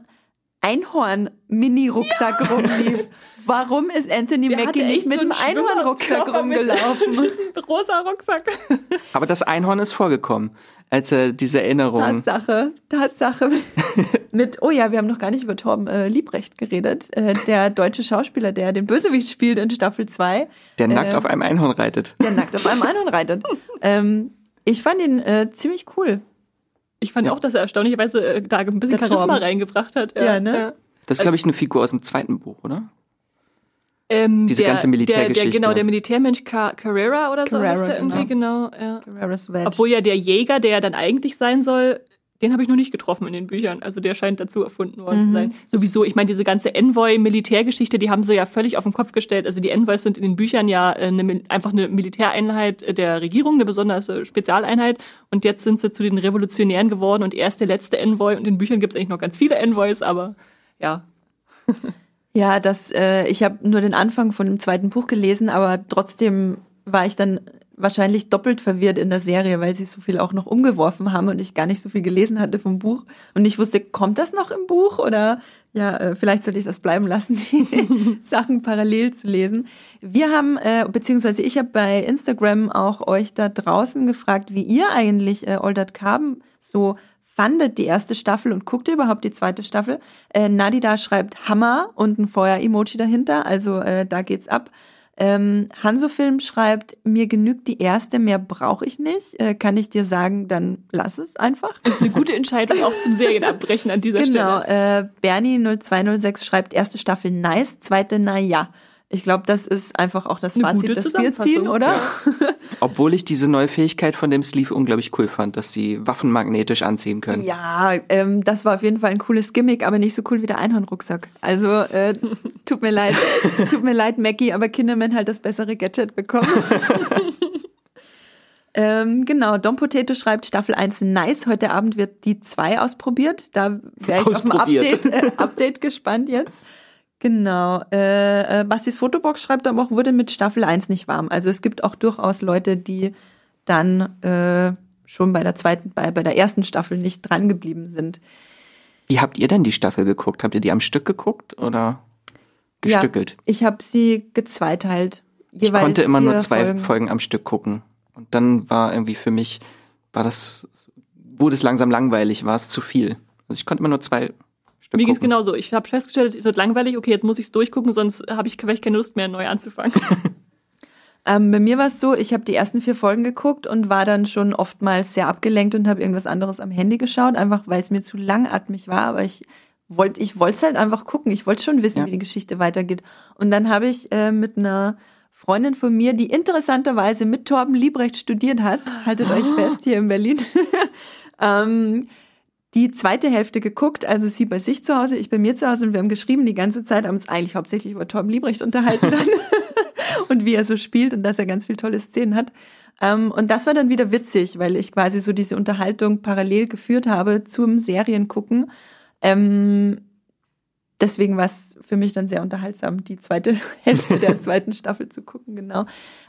A: Einhorn-Mini-Rucksack rumlief. Warum ist Anthony
C: Der
A: Mackie nicht mit
C: so
A: einem Einhorn-Rucksack
C: Schwimmerkörper mit
A: rumgelaufen?
C: diesem rosa Rucksack.
B: Aber das Einhorn ist vorgekommen, als er diese Erinnerung.
A: Tatsache, Tatsache. Mit, oh ja, wir haben noch gar nicht über Torben äh, Liebrecht geredet. Äh, der deutsche Schauspieler, der den Bösewicht spielt in Staffel 2,
B: Der nackt
A: äh,
B: auf einem Einhorn reitet.
A: der nackt auf einem Einhorn reitet. Ähm, ich fand ihn äh, ziemlich cool.
C: Ich fand
B: Ja.
C: auch, dass er erstaunlicherweise äh, da ein bisschen
A: Der
C: Charisma
A: Torben.
C: reingebracht hat.
A: Ja, ne?
B: Das ist, glaube ich, eine Figur aus dem zweiten Buch, oder?
C: Ähm,
B: Diese ganze Militärgeschichte.
C: Der, der, genau, der Militärmensch Car Carrera oder so
A: Carrera,
C: heißt er irgendwie, genau. ja.
A: Guerrero's Wedge.
C: Obwohl ja der Jäger, der ja dann eigentlich sein soll, Den habe ich noch nicht getroffen in den Büchern. Also der scheint dazu erfunden worden
A: Mhm.
C: zu sein. Sowieso, ich meine, diese ganze Envoy-Militärgeschichte, die haben sie ja völlig auf den Kopf gestellt. Also die Envoys sind in den Büchern ja äh, eine, einfach eine Militäreinheit äh, der Regierung, eine besonders äh, Spezialeinheit. Und jetzt sind sie zu den Revolutionären geworden und er ist der letzte Envoy. Und in den Büchern gibt es eigentlich noch ganz viele Envoys, aber ja.
A: Ja, das, äh, ich habe nur den Anfang von dem zweiten Buch gelesen, aber trotzdem war ich dann wahrscheinlich doppelt verwirrt in der Serie, weil sie so viel auch noch umgeworfen haben und ich gar nicht so viel gelesen hatte vom Buch und ich wusste, kommt das noch im Buch oder ja, äh, vielleicht sollte ich das bleiben lassen, die Sachen parallel zu lesen. Wir haben, äh, beziehungsweise ich habe bei Instagram auch euch da draußen gefragt, wie ihr eigentlich äh, Oldert Carbon so fandet die erste Staffel und guckt ihr überhaupt die zweite Staffel. Äh, Nadida schreibt Hammer und ein Feuer-Emoji dahinter, also äh, da geht's ab. Ähm, Hanso-Film schreibt, mir genügt die erste, mehr brauche ich nicht. Äh, kann ich dir sagen, dann lass es einfach.
C: Das ist eine gute Entscheidung auch zum Serienabbrechen an dieser
A: Genau,
C: Stelle.
A: äh, Bernie0206 schreibt, erste Staffel nice, zweite na ja. Ich glaube, das ist einfach auch das
C: Eine
A: Fazit, das wir ziehen, oder?
B: Obwohl ich diese neue Fähigkeit von dem Sleeve unglaublich cool fand, dass sie Waffen magnetisch anziehen können.
A: Ja, ähm, das war auf jeden Fall ein cooles Gimmick, aber nicht so cool wie der Einhornrucksack. Also äh, tut mir leid, tut mir leid, Mackie, aber Kinderman halt das bessere Gadget bekommen. ähm, genau, Dom Potato schreibt Staffel 1 nice. Heute Abend wird die 2 ausprobiert. Da wäre ich auf ein. Update, äh, Update gespannt jetzt. Genau. Äh, äh, Bastis Fotobox schreibt aber auch, wurde mit Staffel 1 nicht warm. Also es gibt auch durchaus Leute, die dann äh, schon bei der zweiten, bei, bei der ersten Staffel nicht dran geblieben sind.
B: Wie habt ihr denn die Staffel geguckt? Habt ihr die am Stück geguckt oder gestückelt?
A: Ja, ich habe sie gezweiteilt.
B: ich konnte immer nur zwei Folgen.
A: Folgen.
B: am Stück gucken. Und dann war irgendwie für mich, war das, wurde es langsam langweilig, war es zu viel. Also ich konnte immer nur zwei Stück
C: Mir ging es genauso. Ich habe festgestellt, es wird langweilig. Okay, jetzt muss ich es durchgucken, sonst habe ich, ich keine Lust mehr, neu anzufangen.
A: Ähm, bei mir war es so, ich habe die ersten vier Folgen geguckt und war dann schon oftmals sehr abgelenkt und habe irgendwas anderes am Handy geschaut, einfach weil es mir zu langatmig war. Aber ich wollte ich wollte es halt einfach gucken. Ich wollte schon wissen,
B: Ja.
A: wie die Geschichte weitergeht. Und dann habe ich äh, mit einer Freundin von mir, die interessanterweise mit Torben Liebrecht studiert hat, haltet euch fest hier in Berlin, ähm, die zweite Hälfte geguckt, also sie bei sich zu Hause, ich bei mir zu Hause und wir haben geschrieben die ganze Zeit, haben uns eigentlich hauptsächlich über Torben Liebrecht unterhalten dann und wie er so spielt und dass er ganz viele tolle Szenen hat. Ähm, und das war dann wieder witzig, weil ich quasi so diese Unterhaltung parallel geführt habe zum Seriengucken. Ähm, deswegen war es für mich dann sehr unterhaltsam, die zweite Hälfte der zweiten Staffel zu gucken, genau.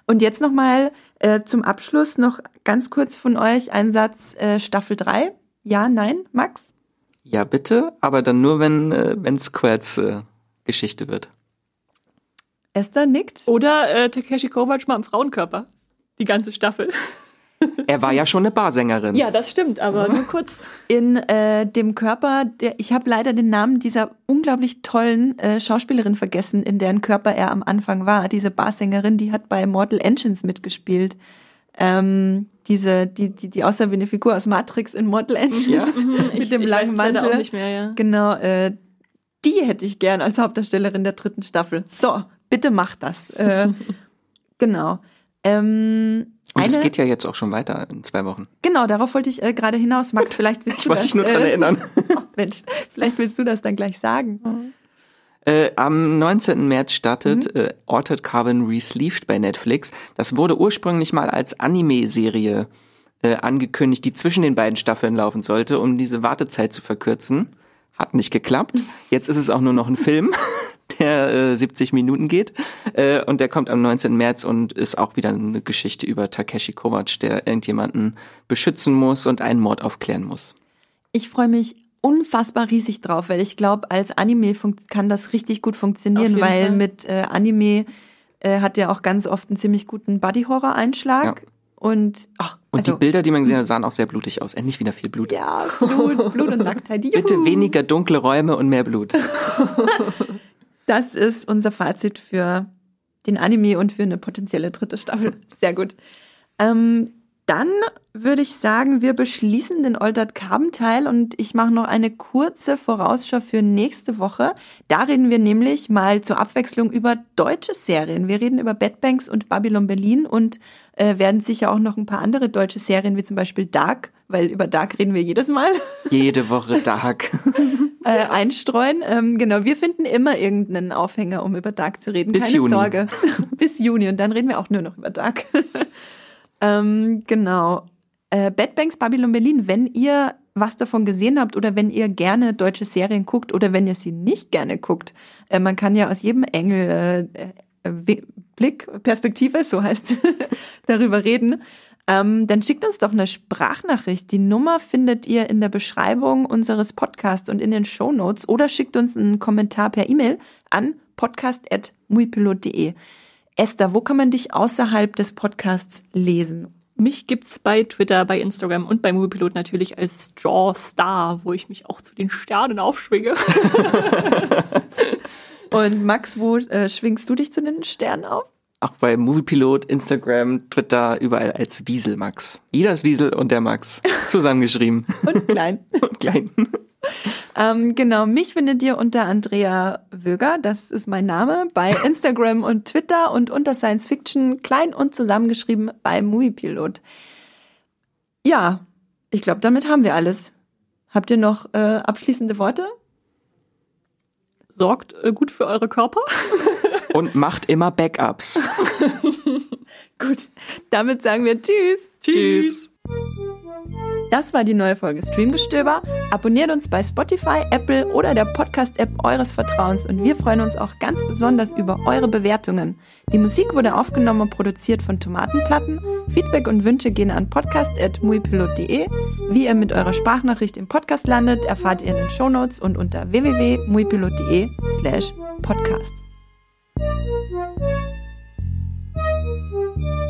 A: Und jetzt nochmal äh, zum Abschluss noch ganz kurz von euch ein Satz äh, Staffel 3. Ja, nein, Max?
B: Ja, bitte, aber dann nur, wenn äh, wenn Squads äh, Geschichte wird.
A: Esther nickt.
C: Oder äh, Takeshi Kovacs mal im Frauenkörper. Die ganze Staffel.
B: Er war ja schon eine Barsängerin.
C: Ja, das stimmt, aber nur kurz.
A: in äh, dem Körper, der, ich habe leider den Namen dieser unglaublich tollen äh, Schauspielerin vergessen, in deren Körper er am Anfang war. Diese Barsängerin, die hat bei Mortal Engines mitgespielt. Ähm, diese, die, die, die aussah wie eine Figur aus Matrix in Mortal Engines
B: Ja.
A: mit dem
C: ich
A: langen Mantel.
C: auch nicht mehr, ja.
A: Genau, äh, die hätte ich gern als Hauptdarstellerin der dritten Staffel. So, bitte macht das. Äh, genau. Ähm,
B: Und es geht ja jetzt auch schon weiter in zwei Wochen.
A: Genau, darauf wollte ich äh, gerade hinaus. Max, vielleicht willst
B: Ich
A: du
B: wollte
A: das.
B: dich nur dran
A: äh,
B: erinnern.
A: Oh, Mensch, vielleicht willst du das dann gleich sagen.
B: Äh, am 19. März startet
A: Mhm.
B: äh, Altered Carbon Resleeved bei Netflix. Das wurde ursprünglich mal als Anime-Serie äh, angekündigt, die zwischen den beiden Staffeln laufen sollte, um diese Wartezeit zu verkürzen. Hat nicht geklappt. Jetzt ist es auch nur noch ein Film, der äh, 70 Minuten geht. Äh, und der kommt am 19. März und ist auch wieder eine Geschichte über Takeshi Kovacs, der irgendjemanden beschützen muss und einen Mord aufklären muss.
A: Ich freue mich unfassbar riesig drauf, weil ich glaube, als Anime kann das richtig gut funktionieren, weil
C: Fall.
A: mit äh, Anime äh, hat ja auch ganz oft einen ziemlich guten Body-Horror-Einschlag.
B: Ja.
A: Und, ach,
B: Und
A: also,
B: die Bilder, die man gesehen hat, sahen auch sehr blutig aus. Endlich wieder viel Blut.
A: ja, Blut, Blut und Nacktheit. Juhu.
B: Bitte weniger dunkle Räume und mehr Blut.
A: Das ist unser Fazit für den Anime und für eine potenzielle dritte Staffel. Sehr gut. Ähm, dann würde ich sagen, wir beschließen den Oltert Kaben-Teil und ich mache noch eine kurze Vorausschau für nächste Woche. Da reden wir nämlich mal zur Abwechslung über deutsche Serien. Wir reden über Bad Banks und Babylon Berlin und äh, werden sicher auch noch ein paar andere deutsche Serien, wie zum Beispiel Dark, weil über Dark reden wir jedes Mal.
B: Jede Woche Dark.
A: äh, einstreuen. Ähm, genau, wir finden immer irgendeinen Aufhänger, um über Dark zu reden.
B: Bis
A: Keine
B: Juni.
A: Sorge. Bis Juni und dann reden wir auch nur noch über Dark. ähm, genau. Äh, Bad Banks Babylon Berlin, wenn ihr was davon gesehen habt oder wenn ihr gerne deutsche Serien guckt oder wenn ihr sie nicht gerne guckt. Äh, man kann ja aus jedem Engel äh, äh, Blick, Perspektive, so heißt darüber reden. Ähm, dann schickt uns doch eine Sprachnachricht. Die Nummer findet ihr in der Beschreibung unseres Podcasts und in den Show Notes oder schickt uns einen Kommentar per E-Mail an podcast.muipilot.de. Esther, wo kann man dich außerhalb des Podcasts lesen?
C: Mich gibt's bei Twitter, bei Instagram und bei Moviepilot natürlich als Draw Star, wo ich mich auch zu den Sternen aufschwinge.
A: Und Max, wo äh, schwingst du dich zu den Sternen auf?
B: Auch bei Moviepilot, Instagram, Twitter, überall als Wiesel Max. Jeder ist Wiesel und der Max. Zusammengeschrieben.
A: Und klein.
B: und klein.
A: Ähm, genau, mich findet ihr unter Andrea Wöger, das ist mein Name, bei Instagram und Twitter und unter Science Fiction klein und zusammengeschrieben bei Moviepilot. Ja, ich glaube, damit haben wir alles. Habt ihr noch äh, abschließende Worte?
C: Sorgt äh, gut für eure Körper.
B: Und macht immer Backups.
A: Gut, damit sagen wir Tschüss.
B: Tschüss.
A: Das war die neue Folge Streamgestöber. Abonniert uns bei Spotify, Apple oder der Podcast-App eures Vertrauens und wir freuen uns auch ganz besonders über eure Bewertungen. Die Musik wurde aufgenommen und produziert von Tomatenplatten. Feedback und Wünsche gehen an podcast.muipilot.de. Wie ihr mit eurer Sprachnachricht im Podcast landet, erfahrt ihr in den Shownotes und unter www.muipilot.de slash podcast. Thank you.